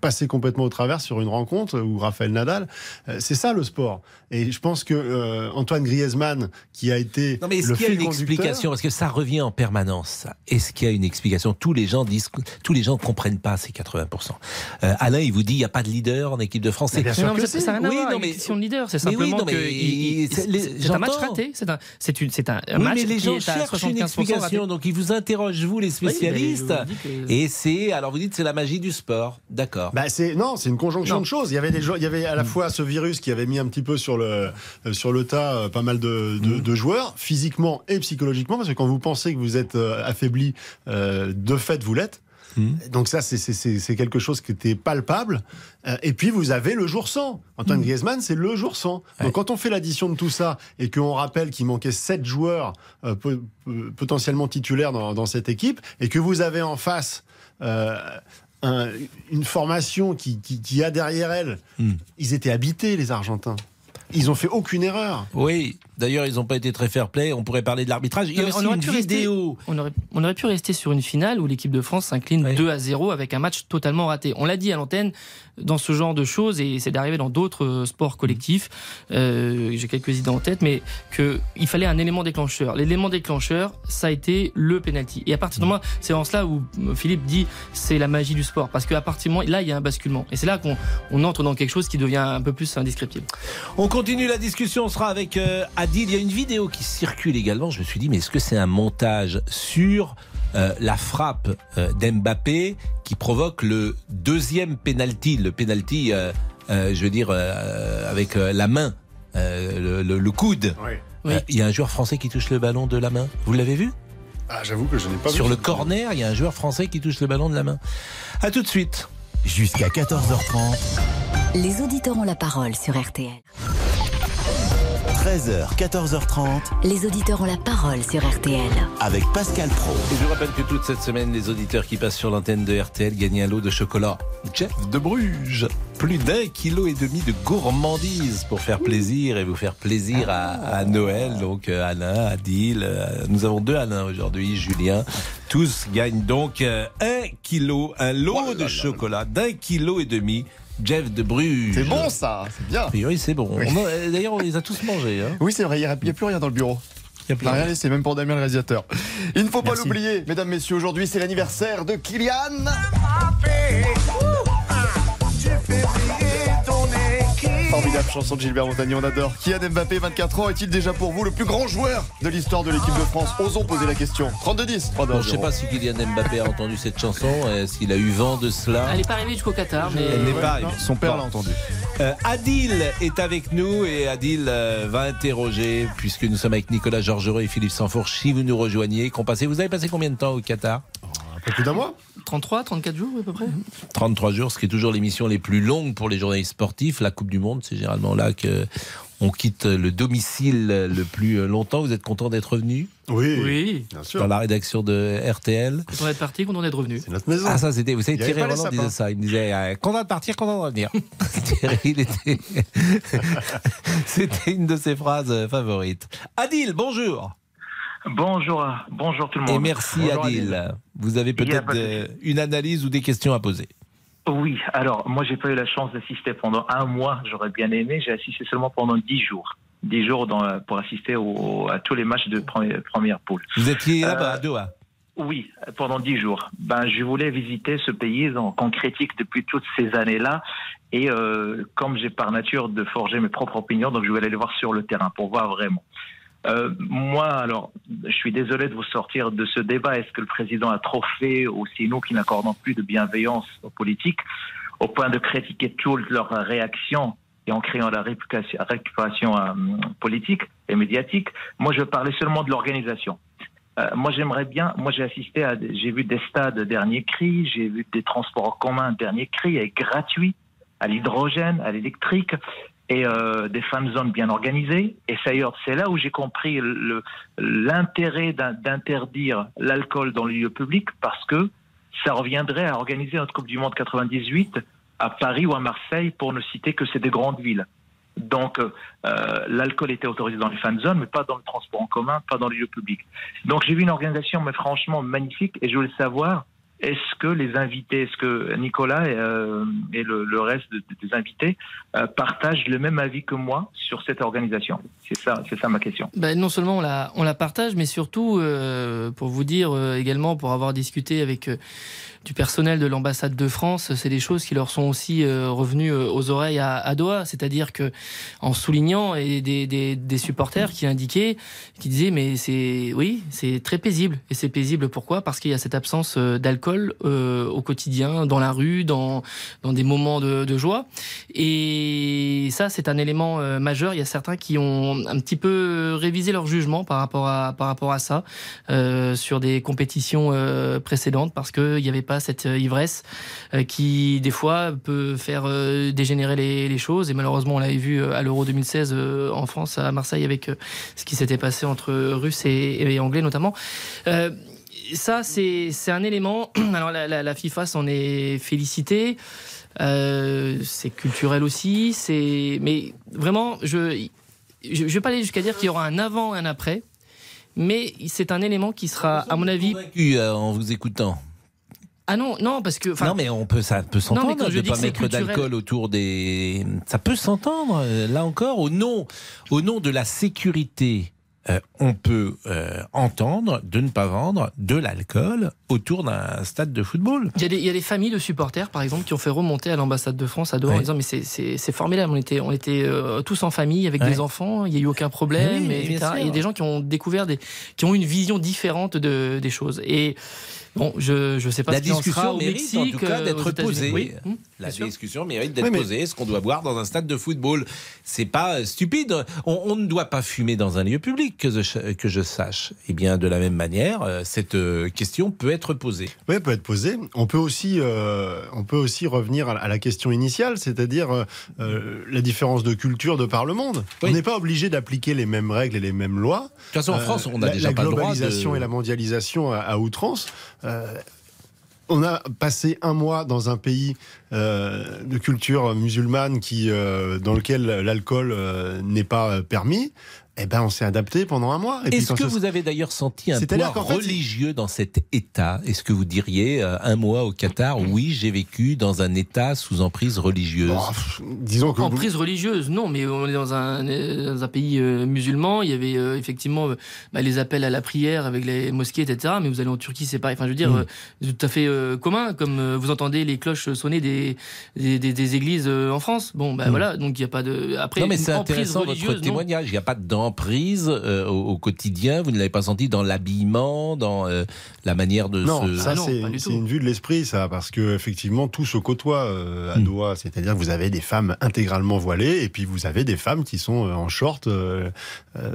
passer complètement au travers sur une rencontre ou Raphaël Nadal. Euh, c'est ça le sport. Et je pense que euh, Antoine Griezmann, qui a été non mais est-ce qu'il y a une explication? Parce que ça revient en permanence? Est-ce qu'il y a une explication? Tous les gens disent, tous les gens comprennent pas ces 80 euh, Alain, il vous dit, il n'y a pas de leader en équipe de France. Bien sûr que ça n'a rien à voir avec question de leader. C'est simplement que c'est un match raté. C'est un, c'est un, un match mais les gens cherchent une explication. Donc ils vous interrogent vous les spécialistes. Et c'est alors vous dites c'est la magie du sport. D'accord. Bah c'est non, c'est une conjonction de choses. Il y avait des il y avait à la mm. fois ce virus qui avait mis un petit peu sur le euh, sur le tas euh, pas mal de, mm. de, joueurs physiquement et psychologiquement parce que quand vous pensez que vous êtes euh, affaibli, de fait vous l'êtes. Mm. Donc ça, c'est quelque chose qui était palpable. et puis vous avez le jour sans. Antoine Griezmann, c'est le jour sans. Donc quand on fait l'addition de tout ça et qu'on rappelle qu'il manquait sept joueurs potentiellement titulaires dans, dans, cette équipe et que vous avez en face une formation qui, qui, a derrière elle, hmm. ils étaient habités, les Argentins. Ils ont fait aucune erreur. Oui, D'ailleurs, ils n'ont pas été très fair-play. On pourrait parler de l'arbitrage. Il y a aussi une vidéo. on, aurait, on, aurait, pu rester sur une finale où l'équipe de France s'incline 2 à 0 avec un match totalement raté. On l'a dit à l'antenne, dans ce genre de choses, et c'est d'arriver dans d'autres euh, sports collectifs, euh, j'ai quelques idées en tête, mais qu'il fallait un élément déclencheur. L'élément déclencheur, ça a été le penalty. Et à partir de moment, c'est en cela où euh, Philippe dit c'est la magie du sport. Parce qu'à partir de moment, là, il y a un basculement. Et c'est là qu'on on entre dans quelque chose qui devient un peu plus indescriptible. On continue la discussion. On sera avec il y a une vidéo qui circule également. Je me suis dit, mais est-ce que c'est un montage sur euh, la frappe euh, d'Mbappé qui provoque le deuxième penalty, le penalty, euh, je veux dire, avec la main, le, coude. Il y a un joueur français qui touche le ballon de la main. Vous l'avez vu? Ah, J'avoue que je n'ai pas Sur le corner, il y a un joueur français qui touche le ballon de la main. À tout de suite. Jusqu'à 14h30. Les auditeurs ont la parole sur RTL. 13h, 14h30. Les auditeurs ont la parole sur RTL. Avec Pascal Pro. Et je vous rappelle que toute cette semaine, les auditeurs qui passent sur l'antenne de RTL gagnent un lot de chocolat. Jeff de Bruges. Plus d'un kilo et demi de gourmandise pour faire plaisir et vous faire plaisir à, Noël. Donc euh, Alain, Adil, euh, nous avons deux Alain aujourd'hui, Julien. Tous gagnent donc euh, un kilo, un lot oh de chocolat d'un kilo et demi Jeff de Bruges. C'est bon ça, c'est bien. Oui, c'est bon. D'ailleurs, on les a tous mangés. Hein. Oui, c'est vrai, il n'y a, plus rien dans le bureau. Il n'y a rien laissé, même pour Damien le réalisateur. Il ne faut pas l'oublier, mesdames, messieurs, aujourd'hui c'est l'anniversaire de Kylian. Formidable chanson de Gilbert Montagny, on adore. Kylian Mbappé, 24 ans, est-il déjà pour vous le plus grand joueur de l'histoire de l'équipe de France Osons poser la question. 32-10. je ne sais pas si Kylian Mbappé a entendu cette chanson, s'il a eu vent de cela. Elle n'est pas arrivée jusqu'au Qatar, mais. Elle n'est pas arrivée. Son père l'a entendu. Euh, Adil est avec nous et Adil euh, va interroger, puisque nous sommes avec Nicolas Georgerot et Philippe Sanfourche, si vous nous rejoignez. Vous avez passé combien de temps au Qatar? Un peu plus d'un mois 33, 34 jours à peu près 33 jours, ce qui est toujours l'émission les plus longues pour les journalistes sportifs. La Coupe du Monde, c'est généralement là que on quitte le domicile le plus longtemps. Vous êtes content d'être revenu? Oui, oui, bien sûr. Dans la rédaction de RTL. Content d'être parti, content d'être revenu. C'est notre maison. Ah ça c'était, vous savez, Thierry Roland disait ça. Il me disait euh, content de partir, content de revenir. Thierry, il était, c'était une de ses phrases favorites. Adil, bonjour. Bonjour, bonjour tout le monde. Et merci Adil. Vous avez peut-être une analyse ou des questions à poser. Oui, alors moi j'ai pas eu la chance d'assister pendant un mois, j'aurais bien aimé, j'ai assisté seulement pendant dix jours. Dix jours dans, pour assister à tous les matchs de première, première poule. Vous étiez là-bas à Doha? oui, pendant dix jours. Ben, je voulais visiter ce pays qu'on critique depuis toutes ces années-là. Et euh, comme j'ai par nature de forger mes propres opinions, donc je voulais aller voir sur le terrain pour voir vraiment. Euh, moi, alors, je suis désolé de vous sortir de ce débat. Est-ce que le président a trop fait, ou c'est nous qui n'accordons plus de bienveillance aux politiques, au point de critiquer toutes leurs réactions et en créant la récupération, euh, politique et médiatique? Moi, je parlais seulement de l'organisation. Euh, moi, j'aimerais bien. Moi, j'ai assisté à, j'ai vu des stades dernier cri, j'ai vu des transports en commun dernier cri, et gratuits, à l'hydrogène, à l'électrique et euh, des fan zones bien organisées. Et c'est là où j'ai compris l'intérêt d'interdire l'alcool dans les lieux publics parce que ça reviendrait à organiser notre Coupe du Monde 98 à Paris ou à Marseille pour ne citer que c'est des grandes villes. Donc euh, l'alcool était autorisé dans les fan zones, mais pas dans le transport en commun, pas dans les lieux publics. Donc j'ai vu une organisation, mais franchement magnifique, et je voulais savoir est-ce que les invités, est-ce que Nicolas et, euh, le, reste des invités euh, partagent le même avis que moi sur cette organisation? C'est ça, c'est ça ma question. Ben, non seulement on la, on la partage, mais surtout euh, pour vous dire également, pour avoir discuté avec du personnel de l'ambassade de France, c'est des choses qui leur sont aussi euh, revenues euh, aux oreilles à, Doha. C'est-à-dire que, en soulignant et des, des, supporters qui indiquaient, qui disaient, mais c'est, oui, c'est très paisible. Et c'est paisible pourquoi? Parce qu'il y a cette absence euh, d'alcool au quotidien, dans la rue, dans, dans des moments de, de joie. Et ça, c'est un élément majeur. Il y a certains qui ont un petit peu révisé leur jugement par rapport à, par rapport à ça sur des compétitions précédentes parce qu'il y avait cette euh, ivresse euh, qui, des fois, peut faire euh, dégénérer les, choses. Et malheureusement, on l'avait vu à l'Euro 2016 en France, à Marseille, avec ce qui s'était passé entre Russes et, Anglais notamment ça, c'est un élément. Alors, la, FIFA s'en est félicitée. C'est culturel aussi. C'est, mais vraiment, je, je, vais pas aller jusqu'à dire qu'il y aura un avant, et un après. Mais c'est un élément qui sera, à mon avis, en vous écoutant. Ah non, non, parce que. Non, mais on peut, ça peut s'entendre de ne pas mettre d'alcool autour des. Ça peut s'entendre, euh, là encore, au nom, au nom de la sécurité. Euh, on peut euh, entendre de ne pas vendre de l'alcool autour d'un stade de football. Il y, a des, familles de supporters, par exemple, qui ont fait remonter à l'ambassade de France à Doha en disant mais c'est formidable, on était, on était tous en famille avec des enfants, il n'y a eu aucun problème, et, Il y a des gens qui ont découvert, des, qui ont une vision différente de, des choses. Et Bon, je ne sais pas la discussion sera au Mexique, en tout cas d'être posée. La discussion mérite d'être posée. Est-ce qu'on doit boire dans un stade de football C'est pas euh, stupide. On, ne doit pas fumer dans un lieu public, que je, que je sache. Eh bien, de la même manière, euh, cette euh, question peut être posée. Oui, elle peut être posée. On peut aussi, on peut aussi revenir à la question initiale, c'est-à-dire la différence de culture de par le monde. On n'est pas obligé d'appliquer les mêmes règles et les mêmes lois. De toute façon, en France, on a la, déjà pas le droit. La globalisation et la mondialisation à, outrance on a passé un mois dans un pays euh, de culture musulmane qui, euh, dans lequel l'alcool euh, n'est pas permis eh ben, on s'est adapté pendant un mois. Est-ce que vous avez d'ailleurs senti un poids religieux dans cet État? Est-ce que vous diriez euh, un mois au Qatar Oui, j'ai vécu dans un État sous emprise religieuse? disons que emprise religieuse, non, mais on est dans un, dans un pays euh, musulman. Il y avait euh, effectivement bah, les appels à la prière avec les mosquées, etc. Mais vous allez en Turquie, c'est pareil. Enfin, je veux dire, mm. tout à fait commun, comme vous entendez les cloches sonner des des, des, églises en France. Bon, ben voilà, donc il n'y a pas de. Après, non, mais c'est intéressant votre témoignage. Il n'y a pas de prise euh, au, quotidien Vous ne l'avez pas senti dans l'habillement, dans euh, la manière de non, se... Ça, ah c'est une vue de l'esprit, ça, parce que effectivement tout se côtoie euh, à. Doha. C'est-à-dire que vous avez des femmes intégralement voilées et puis vous avez des femmes qui sont en short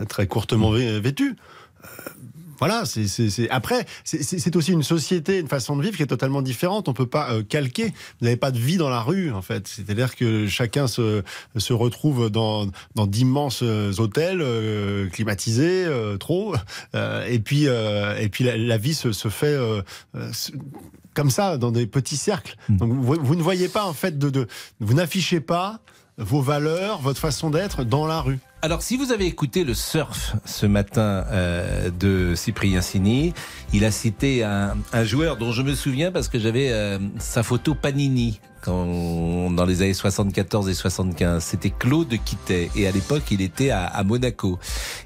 très courtement vêtues voilà, c'est après, c'est aussi une société, une façon de vivre qui est totalement différente. On peut pas euh, calquer. Vous n'avez pas de vie dans la rue, en fait. C'est-à-dire que chacun se, se retrouve dans, dans d'immenses euh, hôtels euh, climatisés, trop. et puis, et puis la, vie se, se fait comme ça, dans des petits cercles. Hmm. Donc vous, vous, ne voyez pas, en fait, de, de vous n'affichez pas vos valeurs, votre façon d'être dans la rue. Alors, si vous avez écouté le surf ce matin euh, de Cyprien Sini, il a cité un, joueur dont je me souviens parce que j'avais euh, sa photo Panini dans les années 74 et 75. C'était Claude Quittet. Et à l'époque, il était à, Monaco.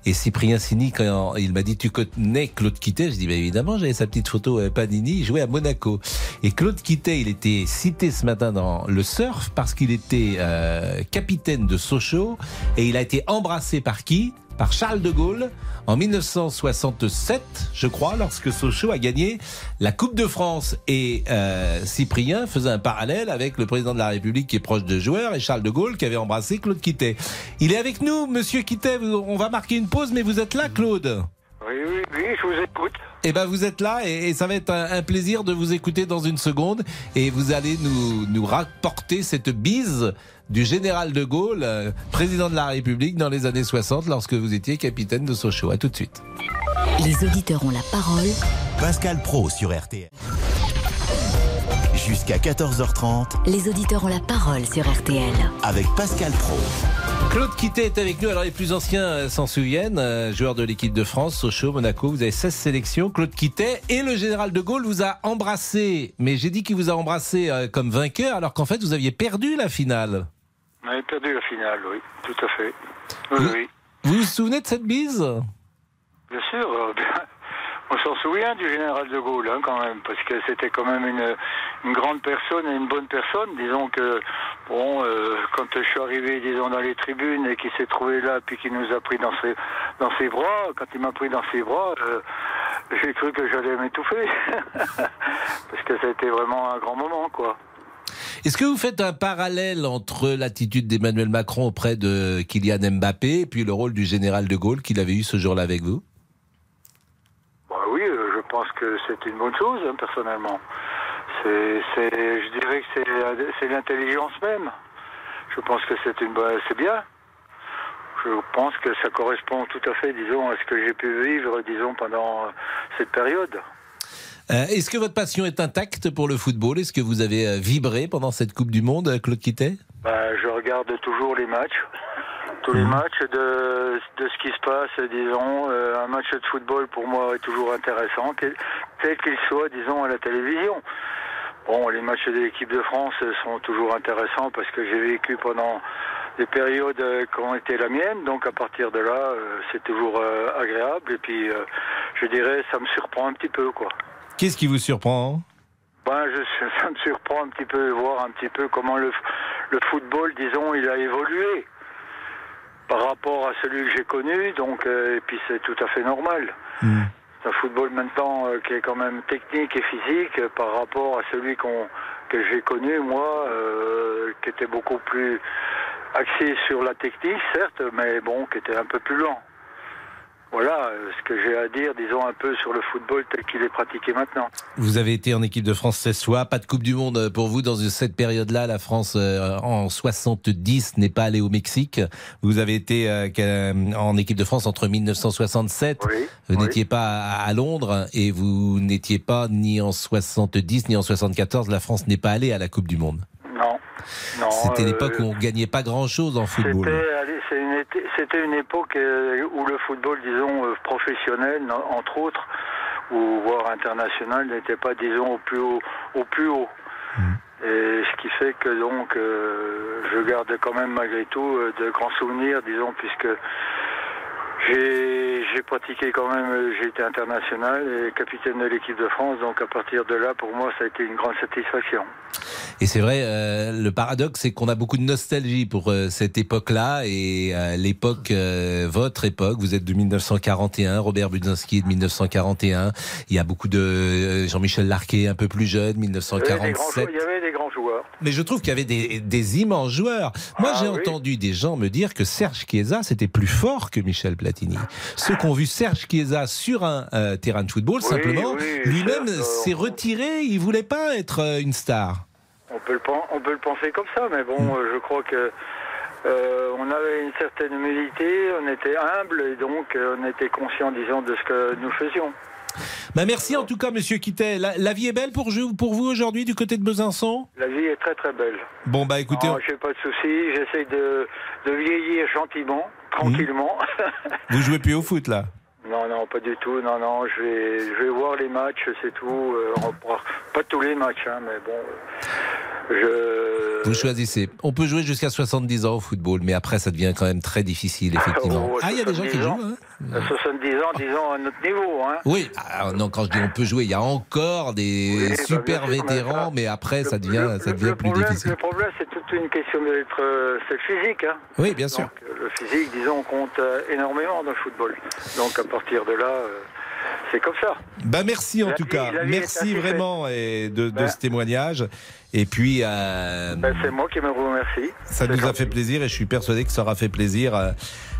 Et Cyprien Sini, quand il m'a dit, tu connais Claude Quittet? Je dis, bah, évidemment, j'avais sa petite photo euh, Panini, il jouait à Monaco. Et Claude Quittet, il était cité ce matin dans le surf parce qu'il était euh, capitaine de Sochaux et il a été embrassé par qui? Par Charles de Gaulle en 1967, je crois, lorsque Sochaux a gagné la Coupe de France. Et euh, Cyprien faisait un parallèle avec le président de la République qui est proche de joueurs et Charles de Gaulle qui avait embrassé Claude Quittet. Il est avec nous, monsieur Quittet. On va marquer une pause, mais vous êtes là, Claude Oui, oui, oui, je vous écoute. Eh ben, vous êtes là et, ça va être un, plaisir de vous écouter dans une seconde et vous allez nous, nous rapporter cette bise du général de Gaulle, euh, président de la République dans les années 60 lorsque vous étiez capitaine de Sochaux. À tout de suite. Les auditeurs ont la parole. Pascal Pro sur RTL. Jusqu'à 14h30. Les auditeurs ont la parole sur RTL. Avec Pascal Pro. Claude Quittet est avec nous. Alors, les plus anciens euh, s'en souviennent. Euh, joueur de l'équipe de France, Sochaux, Monaco. Vous avez 16 sélections. Claude Quittet et le général de Gaulle vous a embrassé. Mais j'ai dit qu'il vous a embrassé comme vainqueur alors qu'en fait, vous aviez perdu la finale. On avait perdu la finale, oui, tout à fait. Oui, vous, oui. vous vous souvenez de cette bise? Bien sûr. Euh, on s'en souvient du général de Gaulle, hein, quand même, parce que c'était quand même une, une, grande personne et une bonne personne. Disons que, bon, euh, quand je suis arrivé, disons, dans les tribunes et qu'il s'est trouvé là, puis qu'il nous a pris dans ses, dans ses bras, quand il m'a pris dans ses bras, euh, j'ai cru que j'allais m'étouffer. parce que c'était vraiment un grand moment, quoi. Est-ce que vous faites un parallèle entre l'attitude d'Emmanuel Macron auprès de Kylian Mbappé et puis le rôle du général de Gaulle qu'il avait eu ce jour-là avec vous? Bah Oui, euh, je pense que c'est une bonne chose, hein, personnellement. Je dirais que c'est, l'intelligence même. Je pense que c'est une, c'est bien. Je pense que ça correspond tout à fait, disons, à ce que j'ai pu vivre, disons, pendant cette période. Euh, est-ce que votre passion est intacte pour le football? Est-ce que vous avez euh, vibré pendant cette Coupe du Monde, Claude Quittet? Bah, Je regarde toujours les matchs. Tous les mhm. matchs de, de, ce qui se passe, disons. Euh, un match de football, pour moi, est toujours intéressant, tel qu'il soit, disons, à la télévision. Bon, les matchs de l'équipe de France sont toujours intéressants parce que j'ai vécu pendant des périodes qui ont été la mienne. Donc à partir de là, c'est toujours agréable. Et puis, je dirais, ça me surprend un petit peu, quoi. Qu'est-ce qui vous surprend ben, je, ça me surprend un petit peu de voir un petit peu comment le, le football, disons, il a évolué par rapport à celui que j'ai connu, donc euh, et puis c'est tout à fait normal. C'est un football maintenant euh, qui est quand même technique et physique euh, par rapport à celui qu'on que j'ai connu moi, qui était beaucoup plus axé sur la technique, certes, mais bon, qui était un peu plus lent. Voilà euh, ce que j'ai à dire, disons un peu sur le football tel qu'il est pratiqué maintenant. Vous avez été en équipe de France 16 fois, pas de Coupe du Monde pour vous dans cette période-là. La France euh, en 70 n'est pas allée au Mexique. Vous avez été euh, en équipe de France entre 1967. vous n'étiez pas à Londres et vous n'étiez pas ni en 70 ni en 74. La France n'est pas allée à la Coupe du Monde. Non. non C'était l'époque où on gagnait pas grand-chose en football. C'était une époque euh, où le football, disons, euh, professionnel, entre autres, ou voire international, n'était pas, disons, au plus haut. Au plus haut. Mmh. Et ce qui fait que donc euh, je garde quand même malgré tout de grands souvenirs, disons, puisque j'ai pratiqué quand même, j'ai été international et capitaine de l'équipe de France, donc à partir de là, pour moi, ça a été une grande satisfaction. Et c'est vrai, euh, le paradoxe, c'est qu'on a beaucoup de nostalgie pour euh, cette époque-là et euh, l'époque, votre époque, vous êtes de 1941, Robert Budzinski est de 1941, il y a beaucoup de Jean-Michel Larquet, un peu plus jeune, 1947. Il y avait des grands joueurs. Mais je trouve qu'il y avait des, des, immenses joueurs. Moi, ah j'ai entendu des gens me dire que Serge Chiesa, c'était plus fort que Michel Platini. Ceux qui ont vu Serge Chiesa sur un terrain de football, simplement, lui-même s'est retiré, il voulait pas être une star. On peut, le, on peut le penser comme ça, mais bon, mm. euh, je crois que euh, on avait une certaine humilité, on était humble et donc euh, on était conscient, disons, de ce que nous faisions. Bah merci en tout cas, Monsieur Quittet. La, vie est belle pour, pour vous aujourd'hui du côté de Besançon? La vie est très très belle. Bon bah écoutez, Je j'ai pas de soucis. J'essaie de, de, vieillir gentiment, tranquillement. Vous jouez plus au foot là? Non, non, pas du tout. Non, non, je vais, je vais voir les matchs, c'est tout. Euh, pas tous les matchs, hein, mais bon. Je... Vous choisissez. On peut jouer jusqu'à 70 ans au football, mais après, ça devient quand même très difficile, effectivement. ah, il y a des gens qui jouent. Hein? 70 ans, disons, à notre niveau. Hein oui, ah, non, quand je dis on peut jouer, il y a encore des bah, super vétérans, mais après, ça devient, ça devient plus difficile. Le problème, c'est toute une question d'être. Euh, c'est fizique. Hein oui, bien sûr. le physique, disons, compte euh, énormément dans le football. Donc, à partir de là. Euh, c'est comme ça. Bah merci en tout cas. Merci vraiment et de, de ce témoignage. Et puis. Euh, ben, c'est moi qui me remercie. Ça nous a fait plaisir et je suis persuadé que ça aura fait plaisir. Euh,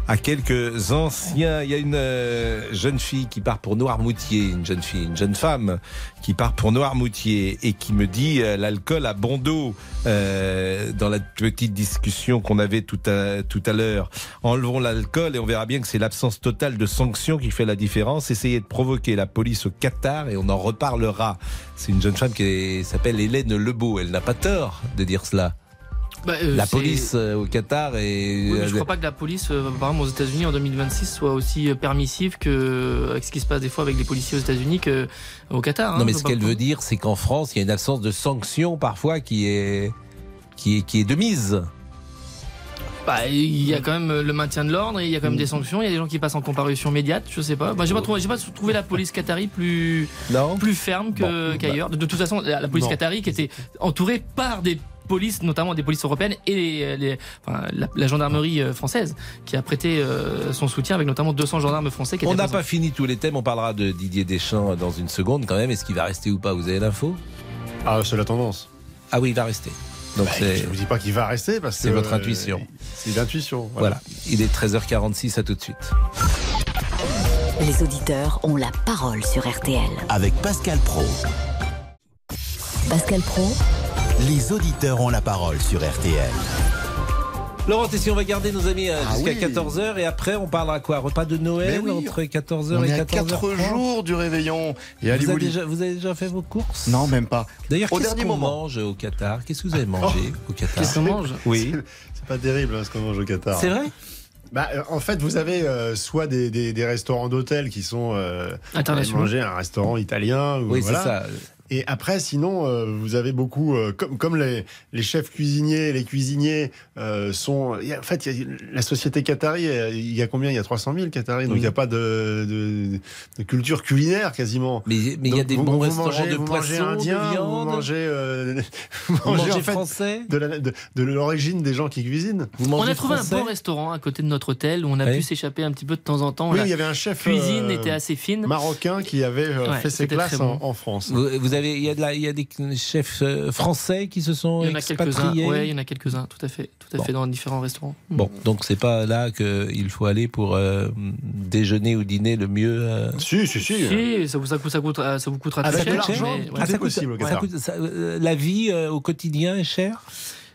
à quelques anciens. Il y a une euh, jeune fille qui part pour Noirmoutier, une jeune fille, une jeune femme qui part pour Noirmoutier et qui me dit euh, l'alcool a bon dos euh, dans la petite discussion qu'on avait tout à, tout à l'heure. Enlevons l'alcool et on verra bien que c'est l'absence totale de sanctions qui fait la différence. Essayez de provoquer la police au Qatar et on en reparlera. C'est une jeune femme qui s'appelle Hélène Lebeau. Elle n'a pas tort de dire cela. Bah, euh, la police euh, au Qatar et. Oui, je crois pas que la police, euh, par exemple aux États-Unis en 2026, soit aussi permissive que avec ce qui se passe des fois avec les policiers aux États-Unis qu'au Qatar. Hein, non, mais ce qu'elle veut dire, c'est qu'en France, il y a une absence de sanctions parfois qui est qui est qui est de mise. Bah, il y a quand même le maintien de l'ordre, il y a quand même des sanctions, il y a des gens qui passent en comparution immédiate, je sais pas. Moi, j'ai pas trouvé, j'ai pas trouvé la police qatari plus, plus ferme qu'ailleurs. de, toute façon, la, police qatari qui était entourée par des police, notamment des polices européennes et les, la, gendarmerie euh, française qui a prêté euh, son soutien avec notamment 200 gendarmes français. on n'a pas fini tous les thèmes, on parlera de Didier Deschamps dans une seconde quand même. Est-ce qu'il va rester ou pas? Vous avez l'info? Ah, c'est la tendance. Ah oui, il va rester. Donc bah, je ne vous dis pas qu'il va rester parce que c'est votre intuition. c'est l'intuition. Voilà. Il est 13h46 à tout de suite. Les auditeurs ont la parole sur RTL avec Pascal Pro. Pascal Pro les auditeurs ont la parole sur RTL. Laurent si on va garder nos amis euh, ah jusqu'à 14h et après on parlera quoi Repas de Noël entre 14h et 14h 4 jours du réveillon. Et vous, avez déjà, vous avez déjà fait vos courses? Non, même pas. D'ailleurs, qu'est-ce qu'on mange au Qatar? Qu'est-ce que vous avez mangé au Qatar? Qu'est-ce qu'on mange? Oui. C'est pas terrible hein, ce qu'on mange au Qatar. C'est vrai? Bah, euh, en fait, vous avez euh, soit des, restaurants d'hôtel qui sont euh, internationaux, manger un restaurant italien. oui, c'est ça. Et après, sinon, euh, vous avez beaucoup, euh, comme, comme les, les, chefs cuisiniers, les cuisiniers euh, sont. en fait, y a, la société Qatari, il y a combien? Il y a 300 000 Qataris, donc il n'y a pas de, de, de, culture culinaire quasiment. Mais il y a des bons vous restaurants mangez, de vous poisson, mangez indien, de viande, vous mangez, vous mangez en fait, français? De, la, de, de l'origine des gens qui cuisinent. Vous on a trouvé français? un bon restaurant à côté de notre hôtel où on a oui. pu s'échapper un petit peu de temps en temps. Oui, il y avait un chef cuisine était assez fine. marocain qui avait Ouais, fait ses classes bon. en, en France. Vous, vous avez, il y a de la, il y a des chefs euh, français qui se sont Il y en a quelques-uns. expatriés. Ouais, il y en a quelques-uns, tout à fait, tout à Bon. fait dans différents restaurants. Bon, donc c'est pas là qu'il faut aller pour euh, déjeuner ou dîner le mieux. euh. Si, si, si. Si, ça vous, ça, coûte- ça, coûte- ça vous coûtera Ah, très ça cher. coûte cher mais- Ah, ça coûte- ça coûte- ça- euh, la vie euh, au quotidien est chère?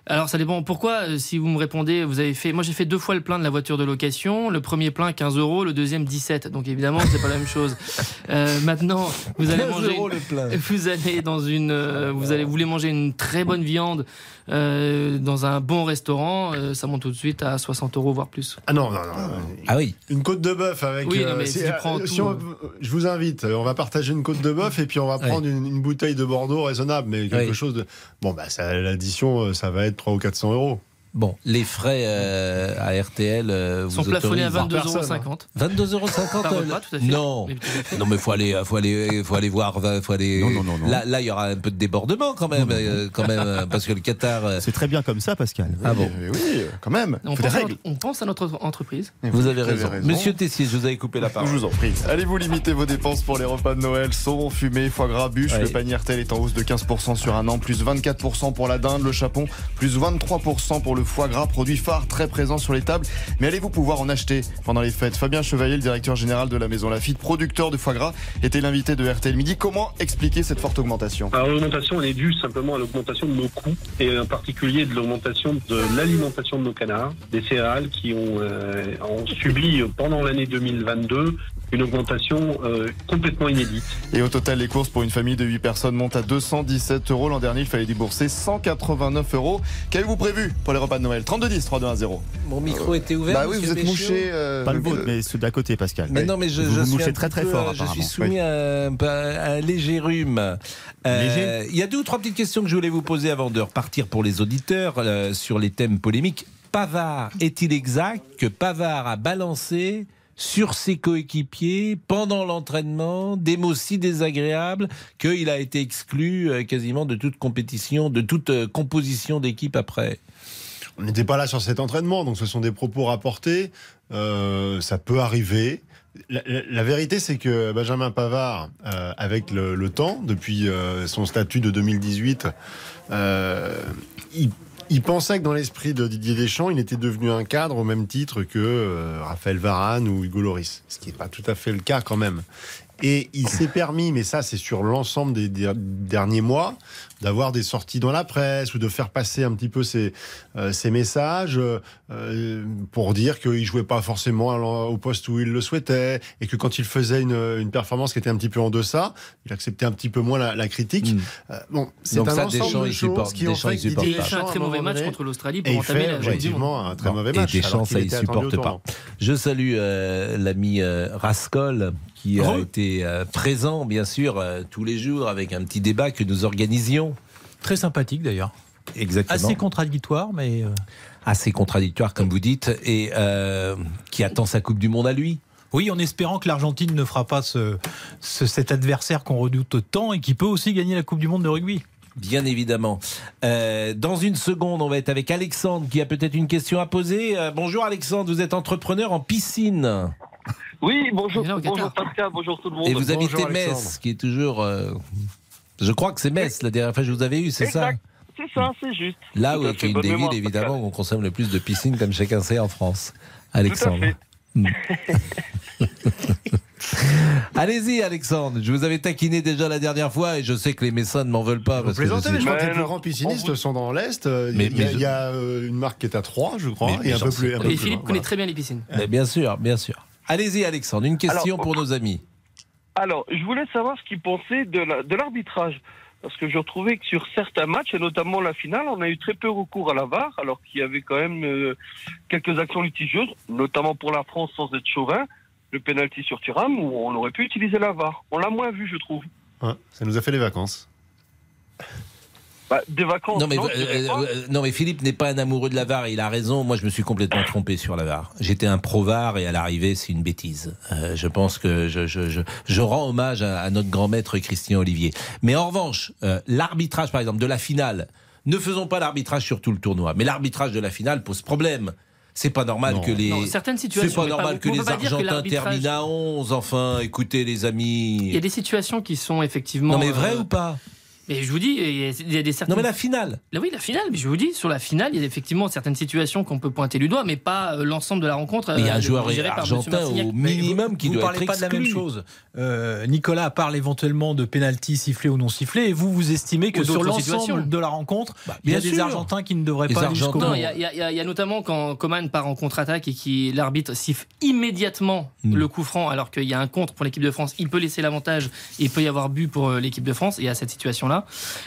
Alors ça dépend. Pourquoi euh, Si vous me répondez, vous avez fait. Moi j'ai fait deux fois le plein de la voiture de location. Le premier plein 15 euros, le deuxième 17. Donc évidemment c'est pas la même chose. Euh, maintenant vous allez 15 manger. euros le plein. Vous allez dans une. euh, vous allez vous voulez manger une très bonne viande euh, dans un bon restaurant. euh, ça monte tout de suite à 60 euros voire plus. Ah non, non, non. Ah oui. Une côte de bœuf avec. Oui, non, mais si tu prends tout, on- je vous invite. On va partager une côte de bœuf et puis on va Ouais. prendre une, une bouteille de Bordeaux raisonnable, mais quelque Oui. chose de. Bon, bah, l'addition, ça va être 300 ou 400 euros. Bon, les frais euh, à RTL euh, Sont vous plafonnés à autorisent 22,50 personne, euros. 22,50 euros Par repas, tout à fait. Non, non mais faut aller, faut aller, faut aller voir, faut aller. Non, non, non, non. Là, là, il y aura un peu de débordement quand même, euh, quand même, euh, parce que le Qatar. euh, C'est très bien comme ça, Pascal. Ah bon. Oui, oui, quand même. On Faut des pense, à règles. notre, on pense à notre entreprise. Vous avez Vous avez raison. raison. Monsieur Tessier, je vous avais coupé la parole. Je vous en prie. Allez-vous limiter vos dépenses pour les repas de Noël? Saumon fumé, foie gras, bûche. Ouais. Le panier RTL est en hausse de 15% sur un an, plus 24% pour la dinde, le chapon, plus 23% pour le foie gras, produit phare très présent sur les tables. Mais allez-vous pouvoir en acheter pendant les fêtes? Fabien Chevalier, le directeur général de la Maison Lafitte, producteur de foie gras, était l'invité de RTL Midi. Comment expliquer cette forte augmentation? Alors l'augmentation, elle est due simplement à l'augmentation de nos coûts et en particulier de l'augmentation de l'alimentation de nos canards, des céréales qui ont, euh, ont subi euh, pendant l'année 2022 une augmentation euh, complètement inédite. Et au total, les courses pour une famille de 8 personnes montent à 217 euros. L'an dernier, il fallait débourser 189 euros. Qu'avez-vous prévu pour les repas de Noël 3210 3210. Mon micro était ouvert. Bah oui, vous êtes mouché. euh, Pas le euh, vôtre, mais ceux d'à côté, Pascal. Mais Oui. non, mais je, vous je vous suis mouchez très très peu, fort, euh, Je suis soumis à, un, à un léger rhume. Euh, Léger Il y a deux ou trois petites questions que je voulais vous poser avant de repartir pour les auditeurs euh, sur les thèmes polémiques. Pavard, est-il exact que Pavard a balancé sur ses coéquipiers pendant l'entraînement des mots si désagréables qu'il a été exclu euh, quasiment de toute compétition, de toute euh, composition d'équipe après? On n'était pas là sur cet entraînement, donc ce sont des propos rapportés. Euh, ça peut arriver. La, vérité, c'est que Benjamin Pavard, euh, avec le, temps, depuis euh, son statut de 2018, euh, il, il pensait que dans l'esprit de Didier Deschamps, il était devenu un cadre au même titre que Raphaël Varane ou Hugo Loris, ce qui n'est pas tout à fait le cas quand même. Et il s'est permis, mais ça c'est sur l'ensemble des, der- derniers mois, d'avoir des sorties dans la presse ou de faire passer un petit peu ses, euh, ses messages euh, pour dire qu'il jouait pas forcément au poste où il le souhaitait et que quand il faisait une, une performance qui était un petit peu en deçà, il acceptait un petit peu moins la, la critique. Euh, bon, c'est un ça, ensemble Deschamps, de choses qui ont Deschamps, fait pas. Il fait un Deschamps, très mauvais moment match contre l'Australie et pour il entamer fait la effectivement un très mauvais et match. alors Deschamps, qu'il ça, il supporte pas. tournant. Je salue euh, l'ami euh, Rascol qui a été euh, présent, bien sûr, euh, tous les jours avec un petit débat que nous organisions. Très sympathique d'ailleurs. Exactement. Assez contradictoire, mais. euh, Assez contradictoire, comme vous dites, et euh, qui attend sa Coupe du Monde à lui. Oui, en espérant que l'Argentine ne fera pas ce, ce- cet adversaire qu'on redoute tant et qui peut aussi gagner la Coupe du Monde de rugby. Bien évidemment. Euh, dans une seconde, on va être avec Alexandre qui a peut-être une question à poser. Euh, bonjour Alexandre, vous êtes entrepreneur en piscine. Oui, bonjour, bonjour. Pascal, bonjour tout le monde. Et vous habitez Bonjour, Alexandre. Metz, qui est toujours... euh, je crois que c'est Metz, la dernière fois que je vous avais eu, c'est ça. C'est ça, c'est juste. Là où à il y a fait, une des villes, évidemment, où on consomme le plus de piscines, comme chacun sait, en France. Alexandre. Allez-y, Alexandre. Je vous avais taquiné déjà la dernière fois et je sais que les Messins ne m'en veulent pas. Vous Parce que je plaisantez, mais suis- je crois que les plus grands piscinistes vous- sont dans l'Est. Il Mais- y a, il y a, euh, une marque qui est à 3, je crois, Mais- mais et un peu plus. un peu Et plus Philippe loin, connaît voilà. très bien les piscines. Mais bien sûr, bien sûr. Allez-y, Alexandre. Une question Alors, pour nos amis. Alors, je voulais savoir ce qu'ils pensaient de la- de l'arbitrage. Parce que je retrouvais que sur certains matchs, et notamment la finale, on a eu très peu recours à la VAR, alors qu'il y avait quand même euh, quelques actions litigieuses, notamment pour la France sans être chauvin, le penalty sur Thuram, où on aurait pu utiliser la VAR. On l'a moins vu, je trouve. Ça nous a fait les vacances. Bah, des vacances. Non mais, non, euh, pas. euh, non mais Philippe n'est pas un amoureux de la VAR, il a raison. Moi je me suis complètement trompé sur la VAR. J'étais un pro VAR et à l'arrivée c'est une bêtise. Euh, je pense que je, je, je, je rends hommage à, à notre grand maître Christian Olivier. Mais en revanche, euh, l'arbitrage par exemple de la finale, ne faisons pas l'arbitrage sur tout le tournoi, mais l'arbitrage de la finale pose problème. C'est pas normal Non. que les. Non, certaines situations, C'est pas normal que les que Argentins l'arbitrage- terminent à 11. Enfin, écoutez les amis. Il y a des situations qui sont effectivement. Non mais vrai euh, ou pas? Mais je vous dis, il y a- il y a des certaines. Non mais la finale. Là, oui, la finale. Mais je vous dis, sur la finale, il y a effectivement certaines situations qu'on peut pointer du doigt, mais pas euh, l'ensemble de la rencontre. Mais il y a euh, un joueur géré par Monsieur argentin au minimum qui vous doit parlez être pas de la même chose. Euh, Nicolas parle éventuellement de pénalty sifflé ou non sifflé, et vous vous estimez que sur l'ensemble de la rencontre, il y a des. Argentins qui ne devraient Les pas aller jusqu'au. Non, il y, y y a notamment quand Coman part en contre-attaque et qui l'arbitre siffle immédiatement Mm. le coup franc alors qu'il y a un contre pour l'équipe de France. Il peut laisser l'avantage et il peut y avoir but pour euh, l'équipe de France. Et à cette situation-là,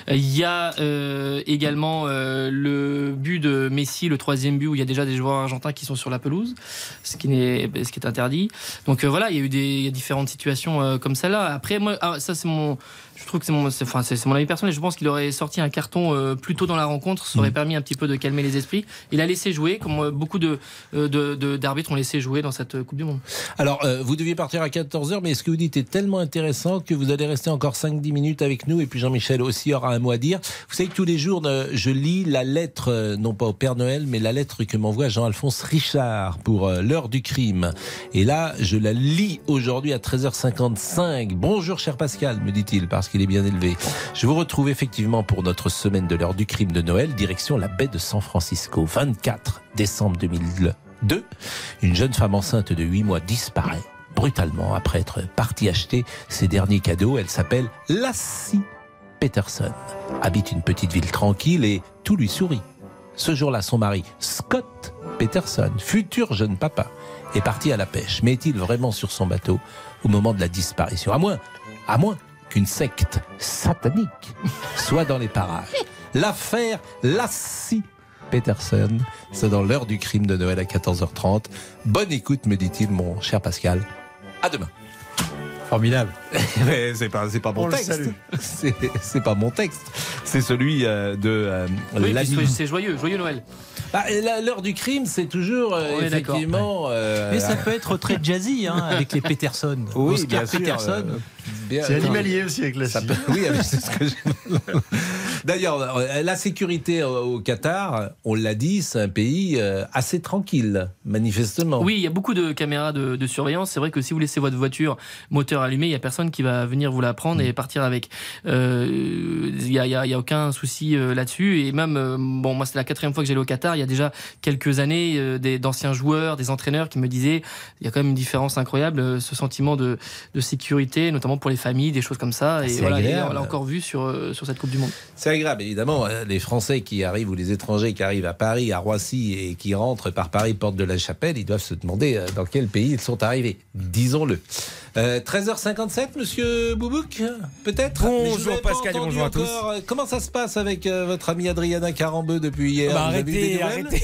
Il y a euh, également euh, le but de Messi, le troisième but où il y a déjà des joueurs argentins qui sont sur la pelouse, ce qui, n'est, ce est interdit. Donc euh, voilà, il y a eu des différentes situations comme celle-là. Après, moi, ah, ça c'est mon, je trouve que c'est mon, c'est, enfin, c'est, c'est mon avis personnel. Je pense qu'il aurait sorti un carton euh, plus tôt dans la rencontre, ça aurait permis un petit peu de calmer les esprits. Il a laissé jouer, comme euh, beaucoup de, euh, de, d'arbitres ont laissé jouer dans cette euh, Coupe du Monde. Alors, euh, vous deviez partir à 14h, mais ce que vous dites est tellement intéressant que vous allez rester encore 5-10 minutes avec nous. Et puis Jean-Michel aussi aura un mot à dire. Vous savez que tous les jours, je lis la lettre, non pas au Père Noël, mais la lettre que m'envoie Jean-Alphonse Richard pour l'heure du crime. Et là, je la lis aujourd'hui à 13h55. Bonjour, cher Pascal, me dit-il, parce qu'il est bien élevé. Je vous retrouve effectivement pour notre semaine de l'heure du crime de Noël, direction la baie de San Francisco, 24 décembre 2002. Une jeune femme enceinte de 8 mois disparaît brutalement après être partie acheter ses derniers cadeaux. Elle s'appelle Lassie Peterson. Habite une petite ville tranquille et tout lui sourit. Ce jour-là, son mari, Scott Peterson, futur jeune papa, est parti à la pêche. Mais est-il vraiment sur son bateau au moment de la disparition? À moins, à moins qu'une secte satanique soit dans les parages. L'affaire Lassie Peterson, c'est dans l'heure du crime de Noël à 14h30. Bonne écoute, me dit-il, mon cher Pascal. À demain. Formidable. Mais c'est pas, c'est pas mon texte. C'est, c'est pas mon texte. C'est celui euh, de euh, Oui, c'est, joyeux, joyeux Noël. Bah, l'heure du crime, c'est toujours euh, effectivement. euh, Mais ça peut être très jazzy hein, avec les Peterson. Oui, Oscar bien sûr, Peterson. Euh, bien- C'est animalier aussi avec la Ça scie. peut- Oui, c'est ce que j'ai- D'ailleurs, euh, la sécurité au Qatar, on l'a dit, c'est un pays euh, assez tranquille, manifestement. Oui, il y a beaucoup de caméras de, de surveillance. C'est vrai que si vous laissez votre voiture moteur allumé, il y a personne qui va venir vous la prendre et partir avec. Euh, Il y, a, il y a- il y a aucun souci euh, là-dessus. Et même, euh, bon, moi c'est la quatrième fois que j'allais au Qatar. Il y a déjà quelques années, euh, des- d'anciens joueurs, des entraîneurs qui me disaient, il y a quand même une différence incroyable, euh, ce sentiment de, de sécurité, notamment pour les familles, des choses comme ça. Et voilà, et agréable. on l'a encore vu sur euh, sur cette Coupe du Monde. C'est agréable, évidemment. euh, Les Français qui arrivent ou les étrangers qui arrivent à Paris, à Roissy et qui rentrent par Paris, porte de la Chapelle, ils doivent se demander euh, dans quel pays ils sont arrivés. Disons-le. Euh, 13h57, monsieur Boubouk, peut-être? Bonjour, Pascal, et bonjour à tous. Comment ça se passe avec euh, votre amie Adriana Carambeu depuis hier? Bah, arrêtez, arrêtez.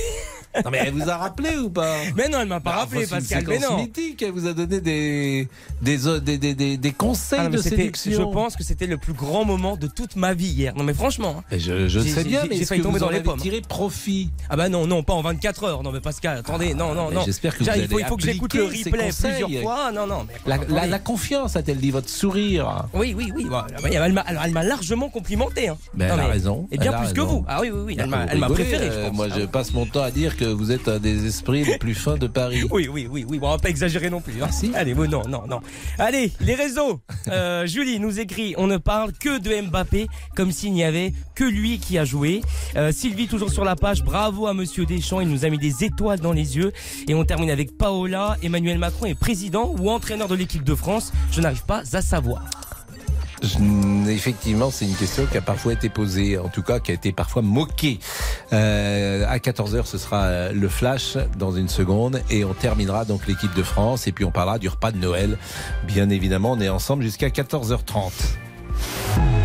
Non, mais elle vous a rappelé ou pas Mais non, elle m'a pas Bah, rappelé, Pascal, mais non. mythique, elle vous a donné des, des, des, des, des- des conseils Ah non, de séduction. je pense que c'était le plus grand moment de toute ma vie hier. Non mais franchement. hein. Et je sais bien, j'ai- mais j'ai failli tomber dans les pommes. tiré profit? Ah bah non, non, pas en 24 heures. Non mais Pascal, attendez, non, non, mais non. j'espère que vous il faut, il faut que j'écoute le replay plusieurs fois. Non, non. Mais, La, attendez. la- la confiance, a-t-elle dit, votre sourire? Oui, oui, oui. Elle m'a- alors, elle m'a largement complimenté. Hein. Ben, Non, elle a raison. Et bien plus que vous. Ah oui, oui, oui. Elle m'a préféré, euh. Moi, je passe mon temps à dire que vous êtes un des esprits les plus fins de Paris. Oui, oui, oui, oui. Bon, on va pas exagérer non plus. hein. Allez, bon, non, non, non. Allez, les réseaux. Euh, Julie nous écrit on ne parle que de Mbappé, comme s'il n'y avait que lui qui a joué. Euh, Sylvie, toujours sur la page, bravo à Monsieur Deschamps, il nous a mis des étoiles dans les yeux. Et on termine avec Paola. Emmanuel Macron est président ou entraîneur de l'équipe de France Je n'arrive pas à savoir. Effectivement, c'est une question qui a parfois été posée, en tout cas qui a été parfois moquée. Euh, à 14h, ce sera euh, le flash dans une seconde et on terminera donc l'équipe de France et puis on parlera du repas de Noël. Bien évidemment, on est ensemble jusqu'à 14h30.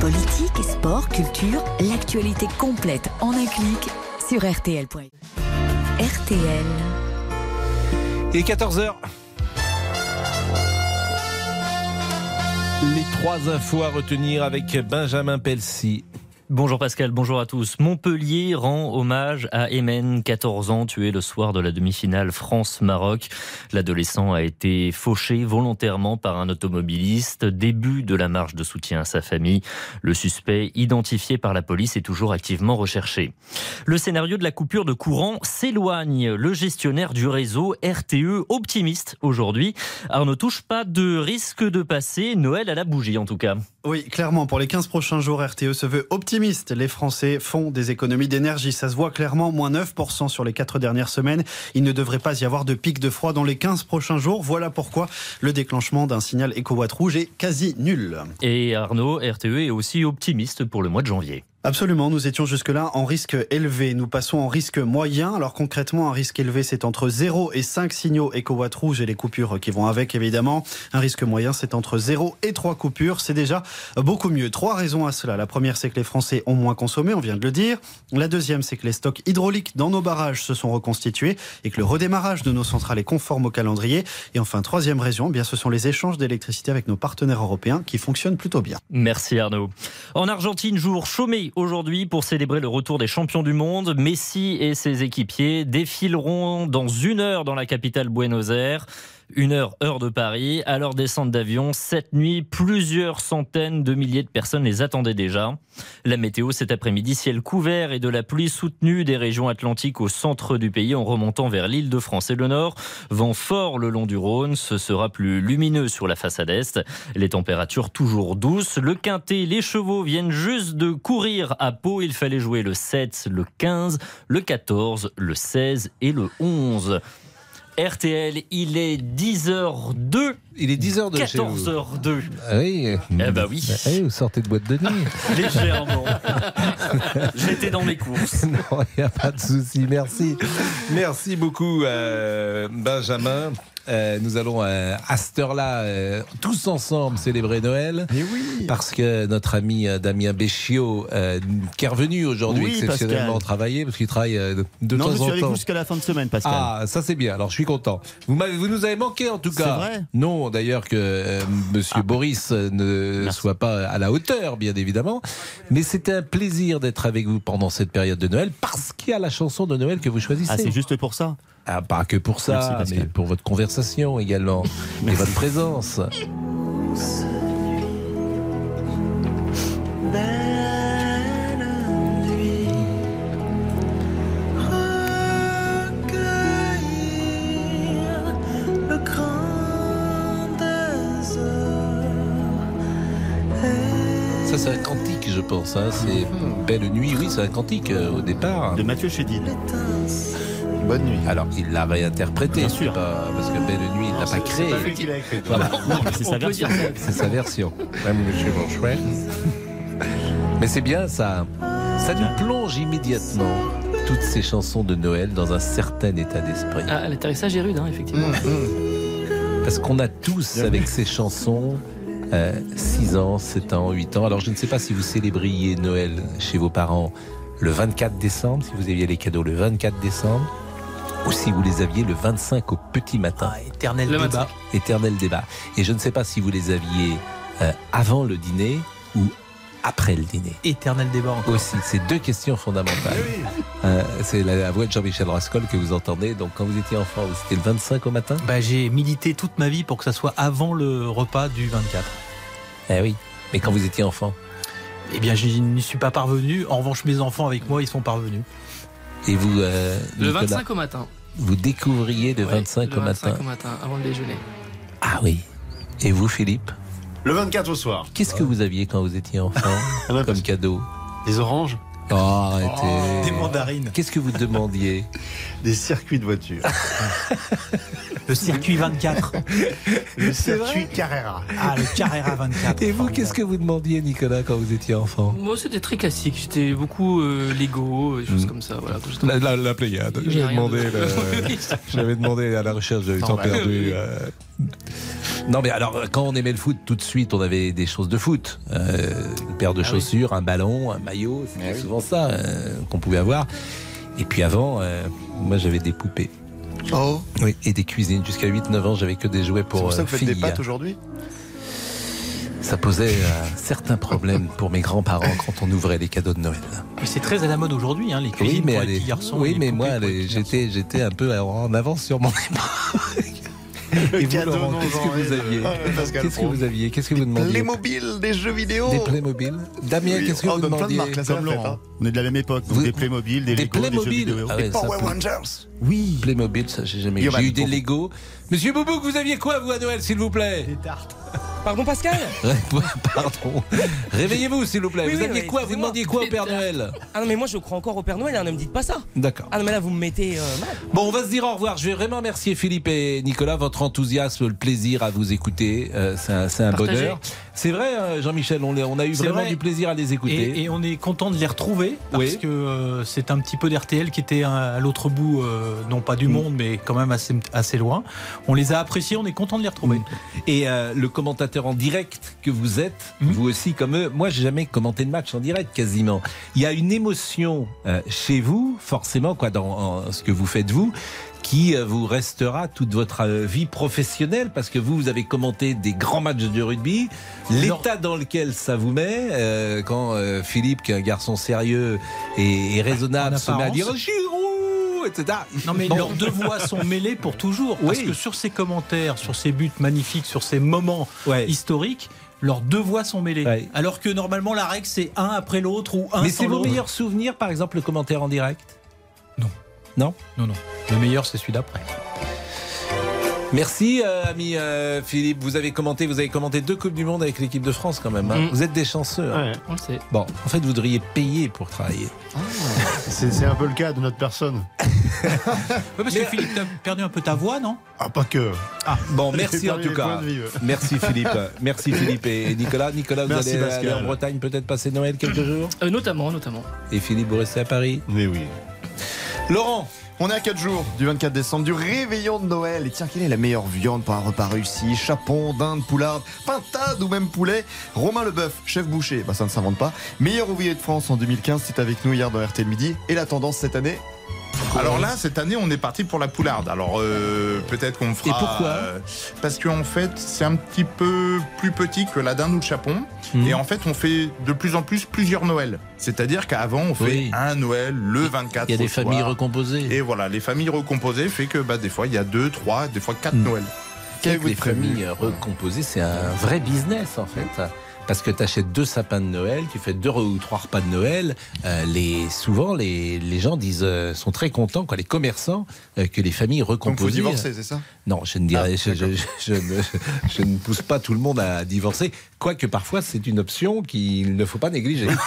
Politique, sport, culture, l'actualité complète en un clic sur RTL.fr. RTL. Il est 14h. Les trois infos à retenir avec Benjamin Pelsi. Bonjour Pascal, bonjour à tous. Montpellier rend hommage à Emen, 14 ans, tué le soir de la demi-finale France-Maroc. L'adolescent a été fauché volontairement par un automobiliste. Début de la marche de soutien à sa famille. Le suspect, identifié par la police, est toujours activement recherché. Le scénario de la coupure de courant s'éloigne. Le gestionnaire du réseau RTE optimiste aujourd'hui. Arnaud touche pas de risque de passer Noël à la bougie en tout cas. Oui, clairement, pour les 15 prochains jours, RTE se veut optimiste. Les Français font des économies d'énergie. Ça se voit clairement, moins 9% sur les 4 dernières semaines. Il ne devrait pas y avoir de pic de froid dans les 15 prochains jours. Voilà pourquoi le déclenchement d'un signal éco-watt rouge est quasi nul. Et Arnaud, RTE est aussi optimiste pour le mois de janvier. Absolument, nous étions jusque-là en risque élevé. Nous passons en risque moyen. Alors concrètement, un risque élevé, c'est entre 0 et 5 signaux éco-watt rouge et les coupures qui vont avec, évidemment. Un risque moyen, c'est entre 0 et 3 coupures. C'est déjà beaucoup mieux. Trois raisons à cela. La première, c'est que les Français ont moins consommé, on vient de le dire. La deuxième, c'est que les stocks hydrauliques dans nos barrages se sont reconstitués et que le redémarrage de nos centrales est conforme au calendrier. Et enfin, troisième raison, eh bien, ce sont les échanges d'électricité avec nos partenaires européens qui fonctionnent plutôt bien. Merci Arnaud. En Argentine, jour chômé aujourd'hui pour célébrer le retour des champions du monde. Messi et ses équipiers défileront dans une heure dans la capitale Buenos Aires. Une heure, heure de Paris. À leur descente d'avion, cette nuit, plusieurs centaines de milliers de personnes les attendaient déjà. La météo cet après-midi, ciel couvert et de la pluie soutenue des régions atlantiques au centre du pays en remontant vers l'île de France et le nord. Vent fort le long du Rhône, ce sera plus lumineux sur la façade est. Les températures toujours douces. Le quintet, les chevaux viennent juste de courir à Pau. Il fallait jouer le 7, le 15, le 14, le 16 et le 11. RTL, il est 10h02. Il est 10h02 14h02. Ah oui. Eh ben oui. Ah oui, vous sortez de boîte de nuit. Légèrement. J'étais dans mes courses. Non, il n'y a pas de souci. Merci. Merci beaucoup, euh, Benjamin. Euh, nous allons euh, à cette heure-là, euh, tous ensemble, célébrer Noël. Et oui. Parce que notre ami euh, Damien Béchiot, euh, qui est revenu aujourd'hui Oui, exceptionnellement Pascal. travailler, parce qu'il travaille euh, de non, temps je suis en avec temps. vous jusqu'à la fin de semaine, Pascal. Ah, ça c'est bien. Alors je suis content. Vous, m'avez- vous nous avez manqué en tout C'est cas. vrai Non, d'ailleurs que Monsieur Boris euh, ne soit pas à la hauteur, bien évidemment. Mais c'était un plaisir d'être avec vous pendant cette période de Noël, parce qu'il y a la chanson de Noël que vous choisissez. Ah, c'est juste pour ça Ah, pas que pour ça, Merci, mais pour votre conversation également et votre présence. Ça, c'est un cantique, je pense. hein. C'est Belle Nuit, oui, c'est un cantique euh, au départ. De Mathieu Chédid. Bonne nuit. Alors, il l'a réinterprété, Bien sûr. pas- parce que Belle Nuit, il l'a pas créé. Voilà. C'est sa version. C'est sa version. Même Monsieur Bonchouet. Mais c'est bien ça. Ça nous plonge immédiatement toutes ces chansons de Noël dans un certain état d'esprit. Ah, l'atterrissage est rude, hein, effectivement. Parce qu'on a tous, avec ces chansons, euh, 6 ans, 7 ans, 8 ans. Alors je ne sais pas si vous célébriez Noël chez vos parents le 24 décembre, si vous aviez les cadeaux le 24 décembre, ou si vous les aviez le 25 au petit matin. Éternel Le débat. 25. Éternel débat. Et je ne sais pas si vous les aviez euh, avant le dîner ou après le dîner. Éternel débat encore. Aussi, c'est deux questions fondamentales. Euh, c'est la, la voix de Jean-Michel Rascol que vous entendez. Donc, quand vous étiez enfant, c'était le 25 au matin? Bah, j'ai milité toute ma vie pour que ça soit avant le repas du 24. Eh oui. Mais quand vous étiez enfant? Eh bien, je n'y suis pas parvenu. En revanche, mes enfants avec moi, ils sont parvenus. Et vous, euh, Le Nicolas, 25 au matin. vous découvriez le Ouais, 25 le au matin 25 au matin, avant le déjeuner. Ah oui. Et vous, Philippe? Le 24 au soir. Qu'est-ce que vous aviez quand vous étiez enfant Ah comme cadeau? Des oranges Oh, arrêtez. Des mandarines. Qu'est-ce que vous demandiez Des circuits de voiture. Le circuit 24. Le circuit Carrera. Ah, le Carrera 24. Et vous, qu'est-ce que vous demandiez, Nicolas, quand vous étiez enfant? Moi, c'était très classique. J'étais beaucoup euh, Lego, des choses Mm. comme ça. Voilà, La, la, la Pléiade. J'avais demandé, de- le- demandé à la recherche, j'avais temps bah, perdu. euh. Non, mais alors, quand on aimait le foot, tout de suite, on avait des choses de foot. Euh, une paire de Ah chaussures, un ballon, un maillot, c'était souvent ça euh, qu'on pouvait avoir. Et puis avant, euh, moi, j'avais des poupées. Oh, Oui, et des cuisines. Jusqu'à 8-9 ans, j'avais que des jouets c'est pour, pour ça que vous faites des filles. pâtes aujourd'hui? Ça posait euh, certains problèmes pour mes grands-parents quand on ouvrait les cadeaux de Noël. Mais c'est très à la mode aujourd'hui, hein, les cuisines Oui, mais, pour les petits garçons. oui, mais moi, pour j'étais, j'étais un peu en avance sur mon époque. Et vous, Laurent, qu'est-ce que vous aviez Ah, Qu'est-ce que vous aviez Qu'est-ce que vous demandiez Playmobil, des jeux vidéo. Des Playmobil. Damien, Oui, qu'est-ce que oh, vous donne plein de demandiez hein. On est de la même époque. donc Vous- des Playmobil, des, Des Lego, des jeux vidéo. Ah Power peut- Rangers. Oui. Playmobil, ça j'ai jamais eu. J'ai eu bah, des pour- Lego. Monsieur Boubouk, vous aviez quoi vous à Noël, s'il vous plaît? Des tartes. Pardon Pascal? Pardon. Réveillez-vous, s'il vous plaît. Oui, vous oui, aviez oui, quoi? Vous demandiez quoi au Père Noël? Ah non mais moi je crois encore au Père Noël, hein, ne me dites pas ça. D'accord. Ah non mais là vous me mettez euh, mal. Bon, on va se dire au revoir. Je vais vraiment remercier Philippe et Nicolas, votre enthousiasme, le plaisir à vous écouter. Euh, c'est un, bonheur. C'est vrai, euh, Jean-Michel, on, a eu vraiment vrai. du plaisir à les écouter. Et, et on est content de les retrouver parce Oui. que euh, c'est un petit peu d'RTL qui était à, à l'autre bout, euh, non pas Mm. du monde, mais quand même assez, assez loin. On les a appréciés, on est content de les retrouver. Et euh, le commentateur en direct que vous êtes, Mhm. vous aussi comme eux, moi j'ai jamais commenté de match en direct quasiment. Il y a une émotion euh, chez vous, forcément, quoi, dans en- ce que vous faites vous, qui euh, vous restera toute votre euh, vie professionnelle, parce que vous, vous avez commenté des grands matchs de rugby, l'état dans lequel ça vous met, euh, quand euh, Philippe, qui est un garçon sérieux et, et raisonnable, se met à dire. Giroud, etc. Non mais Bon. leurs deux voix sont mêlées pour toujours parce Oui. que sur ces commentaires, sur ces buts magnifiques, sur ces moments Ouais. historiques, leurs deux voix sont mêlées. Ouais. Alors que normalement la règle c'est un après l'autre ou un Mais sans c'est vos meilleurs souvenirs, par exemple, le commentaire en direct? Non. Non Non. Le meilleur c'est celui d'après. Merci, euh, ami euh, Philippe. Vous avez commenté, vous avez commenté deux coupes du monde avec l'équipe de France quand même. hein. Mm. Vous êtes des chanceux. hein. Ouais, on le sait. Bon, en fait, vous devriez payer pour travailler. C'est c'est un peu le cas de notre personne. Ouais, parce que Philippe, t'as perdu un peu ta voix, non? Ah, pas que. Bon, J'ai merci en tout cas. Merci Philippe. Merci Philippe et Nicolas. Nicolas, vous Merci, allez Pascal. aller en Bretagne peut-être passer Noël quelques jours? Euh, notamment, notamment. Et Philippe, vous restez à Paris? Mais oui. Laurent, On est à 4 jours du 24 décembre, du réveillon de Noël. Et tiens, quelle est la meilleure viande pour un repas réussi? Chapon, dinde, poularde, pintade ou même poulet? Romain Leboeuf, chef boucher, bah ça ne s'invente pas. Meilleur ouvrier de France en 2015, c'est avec nous hier dans RTL Midi. Et la tendance cette année? Alors là, cette année, on est parti pour la poularde. Alors euh, peut-être qu'on fera. Et pourquoi euh, Parce qu'en fait, c'est un petit peu plus petit que la dinde ou le chapon. Mhm. Et en fait, on fait de plus en plus plusieurs Noëls. C'est-à-dire qu'avant, on fait Oui. un Noël le 24. il y a des soir. familles recomposées. Et voilà, les familles recomposées fait que bah, des fois, il y a deux, trois, des fois quatre Mhm. Noëls. Avec les familles recomposées, c'est un vrai business en fait. Parce que tu achètes deux sapins de Noël, tu fais deux ou trois repas de Noël. euh, les, souvent, les, les gens disent, euh, sont très contents, quoi, les commerçants, euh, que les familles Donc recomposées. faut divorcer, c'est ça? Non, je ne dirais, Ah, je, je- je ne, je ne pousse pas tout le monde à divorcer, quoique parfois c'est une option qu'il ne faut pas négliger.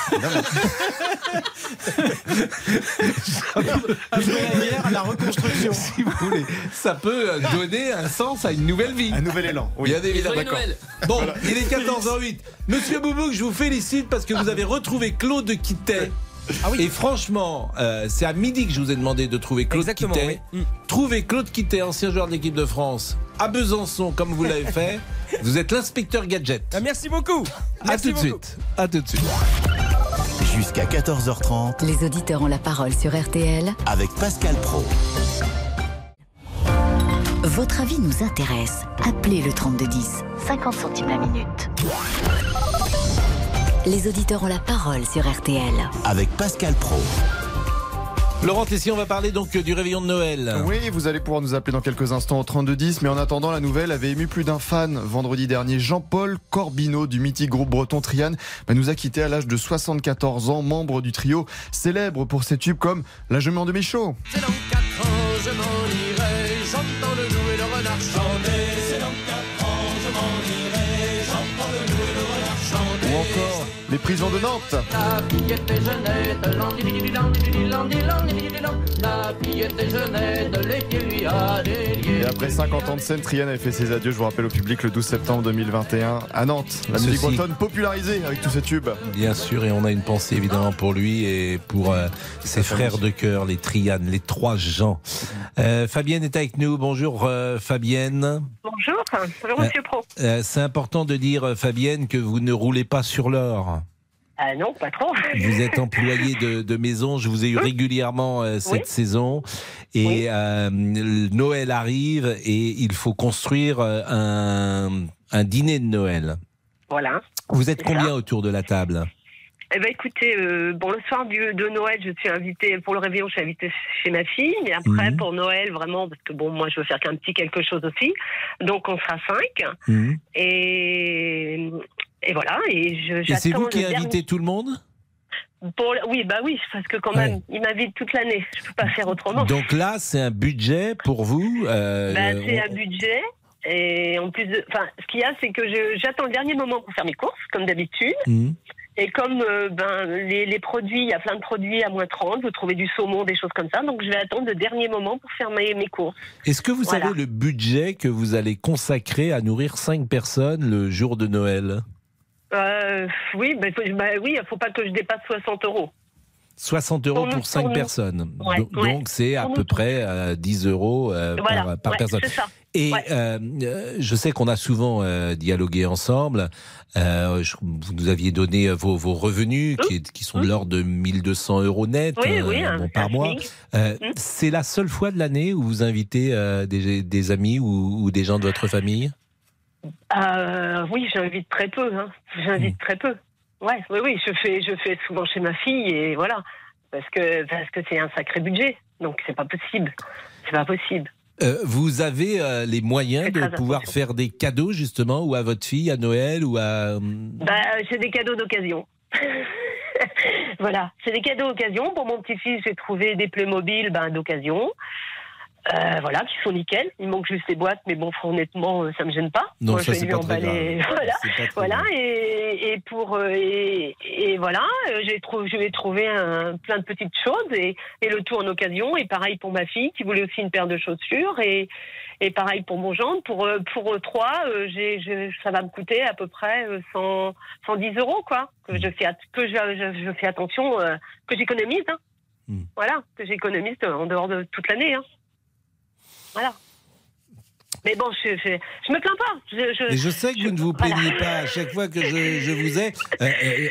Après la guerre, la reconstruction. si vous voulez, ça peut donner un sens à une nouvelle vie. Un nouvel élan. Oui. Bien évidemment. Bon, il est 14h08. Monsieur Boubouk, je vous félicite parce que vous avez retrouvé Claude Quittet. Et franchement, euh, c'est à midi que je vous ai demandé de trouver Claude Exactement, Quittet. oui. Mm. Trouvez Claude Quittet, ancien joueur de l'équipe de France, à Besançon, comme vous l'avez fait. Vous êtes l'inspecteur gadget. Ah, merci beaucoup. À Merci tout de suite. À tout de suite. Jusqu'à 14h30 Les auditeurs ont la parole sur RTL. avec Pascal Pro. Votre avis nous intéresse. Appelez le 3210, 50 centimes la minute. Les auditeurs ont la parole sur RTL. Avec Pascal Pro. Laurent Tessier, on va parler donc du réveillon de Noël. Oui, vous allez pouvoir nous appeler dans quelques instants au 3210, mais en attendant, la nouvelle avait ému plus d'un fan. Vendredi dernier, Jean-Paul Corbineau du mythique groupe breton Triane bah, nous a quitté à l'âge de 74 ans, membre du trio, célèbre pour ses tubes comme La Je m'en de Michaud. C'est dans quatre ans, je Les prisons de Nantes. Et après 50 ans de scène, Triane avait fait ses adieux, je vous rappelle, au public le 12 septembre 2021 à Nantes. La musique bretonne popularisée avec tous ces tubes. Bien sûr, et on a une pensée évidemment pour lui et pour ses frères de cœur, les Trianes, les trois gens. Fabienne est avec nous. Bonjour Fabienne. Bonjour, bonjour Monsieur Pro. C'est important de dire, Fabienne, que vous ne roulez pas sur l'or. Ah non, pas trop. Vous êtes employé de, de maison, je vous ai eu régulièrement euh, cette Oui. saison. Et euh, Noël arrive et il faut construire euh, un, un dîner de Noël. Voilà. Vous êtes combien ça. autour de la table? Eh ben écoutez, euh, bon le soir du, de Noël, je suis invitée pour le réveillon, je suis invitée chez ma fille, mais après Mhm. pour Noël vraiment parce que bon moi je veux faire qu'un petit quelque chose aussi, donc on sera cinq Mhm. et et voilà et je Et c'est vous qui dernier- invitez tout le monde? Pour oui bah oui parce que quand même il m'invite toute l'année, je peux pas faire autrement. Donc là, c'est un budget pour vous euh, Bah, c'est on- un budget. Et en plus, de- enfin, ce qu'il y a, c'est que j'attends le dernier moment pour faire mes courses, comme d'habitude. Mhm. Et comme euh, ben, les, les produits, il y a plein de produits à moins 30, vous trouvez du saumon, des choses comme ça. Donc je vais attendre le dernier moment pour faire mes, mes courses. Est-ce que vous Voilà. savez le budget que vous allez consacrer à nourrir cinq personnes le jour de Noël? Euh, oui, faut, bah, oui, il faut pas que je dépasse 60 euros. 60 euros Pour pour 5 pour nous. personnes. Ouais, Donc- ouais. C'est à Pour peu près euh, 10 euros euh, Voilà, par, par ouais, personne. ça. Et euh, euh, je sais qu'on a souvent euh, dialogué ensemble. Euh, je- vous nous aviez donné euh, vos, vos revenus qui, qui sont de l'ordre de 1200 euros net. Oui, euh, oui, un- bon, par mois. Euh, Mmh. C'est la seule fois de l'année où vous invitez euh, des, des amis ou, ou des gens de votre famille? Euh, oui, j'invite très peu. Hein. J'invite très peu. Ouais, oui, oui, je fais, je fais souvent chez ma fille et voilà, parce que parce que c'est un sacré budget, donc c'est pas possible. C'est pas possible. Euh, vous avez euh, les moyens de pouvoir faire des cadeaux justement ou à votre fille à Noël ou à hum, Bah, des cadeaux d'occasion. voilà, c'est des cadeaux d'occasion. Pour mon petit-fils, j'ai trouvé des Playmobil ben, d'occasion. Euh, voilà, qui sont nickel. Il manque juste les boîtes, mais bon, honnêtement, euh, ça me gêne pas. Non, Moi, ça, je vais lui emballer. Voilà, voilà. Et, et pour euh, et, et voilà, euh, j'ai trouvé, je vais trouver un, plein de petites choses et, et le tout en occasion. Et pareil pour ma fille qui voulait aussi une paire de chaussures et et pareil pour mon gendre. Pour pour trois, j'ai, je- ça va me coûter à peu près euh, 100, 110 euros quoi. Que je fais que je, je, je fais attention que j'économise. Hein. Hmm. Voilà, que j'économise en dehors de toute l'année. Hein. Voilà. Mais bon, je, je, je me plains pas. Je, je, Mais je sais que vous ne vous voilà. plaignez pas à chaque fois que je, vous ai. Euh, euh,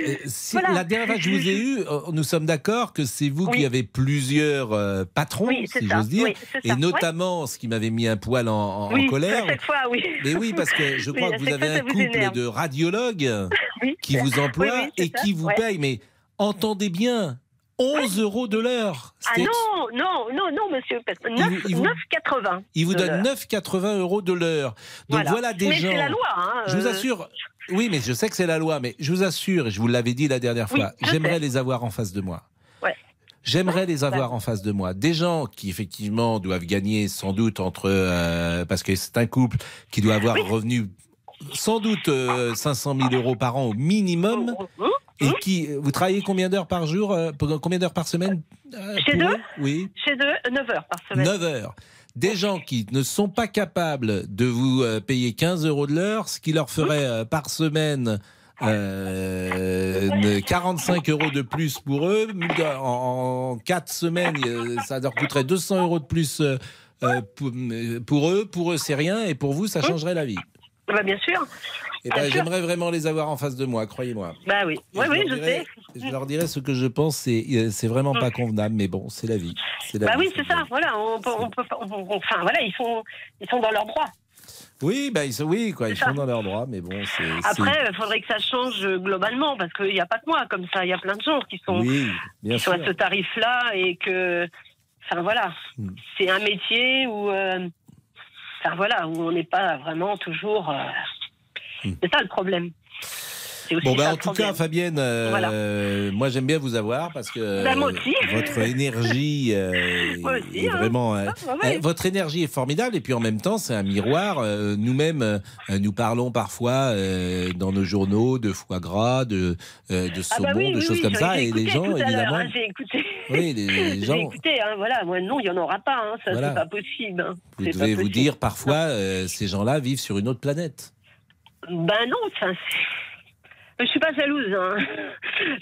euh, si- Voilà. La dernière fois que je vous ai eu, nous sommes d'accord que c'est vous qui avez plusieurs euh, patrons, Oui, si j'ose dire, Oui, et notamment ce qui m'avait mis un poil en, en- en oui, colère. à chaque fois, oui. Mais oui, parce que je crois que vous avez fois, un vous couple de radiologues qui vous emploient et ça, qui vous ouais. payent. Mais entendez bien, 11 euros de l'heure. Ah non, non, non, non, monsieur. parce que Il vous- 9, il vous- 9,80. Il vous de donne l'heure. 9,80 euros de l'heure. Donc Voilà. voilà, des Mais gens. c'est la loi, hein, je vous euh. assure. Oui, mais je sais que c'est la loi, mais je vous assure, et je vous l'avais dit la dernière Oui, fois, je j'aimerais les avoir en face de moi. Ouais. J'aimerais les avoir en face de moi. Des gens qui effectivement doivent gagner sans doute entre euh, parce que c'est un couple qui doit avoir revenu sans doute euh, 500 000 euros par an au minimum. Et qui, vous travaillez combien d'heures par jour, euh, pour- combien d'heures par semaine euh, Chez eux Oui. Chez eux, 9 heures par semaine. 9 heures. Des gens qui ne sont pas capables de vous euh, payer 15 euros de l'heure, ce qui leur ferait euh, par semaine euh, ne- 45 euros de plus pour eux. En, en 4 semaines, euh, ça leur coûterait 200 euros de plus euh, euh, pour, euh, pour eux. Pour eux, c'est rien. Et pour vous, ça changerait la vie. Bah, bien sûr. Bien ben, j'aimerais vraiment les avoir en face de moi, croyez-moi. Bah oui, oui, je oui, leur je sais. Je leur dirais ce que je pense, c'est euh, vraiment pas convenable, mais bon, c'est la vie. La Bah vie. oui, c'est ça. Voilà, on peut, on peut, on- enfin voilà, ils sont, ils sont dans leurs droits. Oui, bah, ils sont, oui, quoi, ils ça. sont dans leurs droits, mais bon, c'est. Après, il faudrait que ça change globalement, parce qu'il n'y a pas que moi comme ça. Il y a plein de gens qui sont, Oui, qui sont à ce tarif-là et que, enfin voilà, Hmm. c'est un métier où, euh, enfin voilà, où on n'est pas vraiment toujours. euh, C'est ça le problème. Hmm. Bon, bah, en tout problème. cas, Fabienne, euh, moi j'aime bien vous avoir parce que Bah, moi aussi. votre énergie euh, aussi, est hein. vraiment. euh, Ah, ouais. euh, votre énergie est formidable et puis en même temps, c'est un miroir. euh, Nous-mêmes, euh, nous parlons parfois euh, dans nos journaux de foie gras, de, euh, de Ah saumon, bah oui, de oui, choses oui, comme ça, et les gens, évidemment. hein, j'ai écouté. Oui, les- les gens- J'ai écouté, hein, voilà, moi non, il n'y en aura pas, hein, ça Voilà. c'est pas possible. Vous devez vous dire parfois, euh, ces gens-là vivent sur une autre planète. Ben non, c'est- je suis pas jalouse. Hein.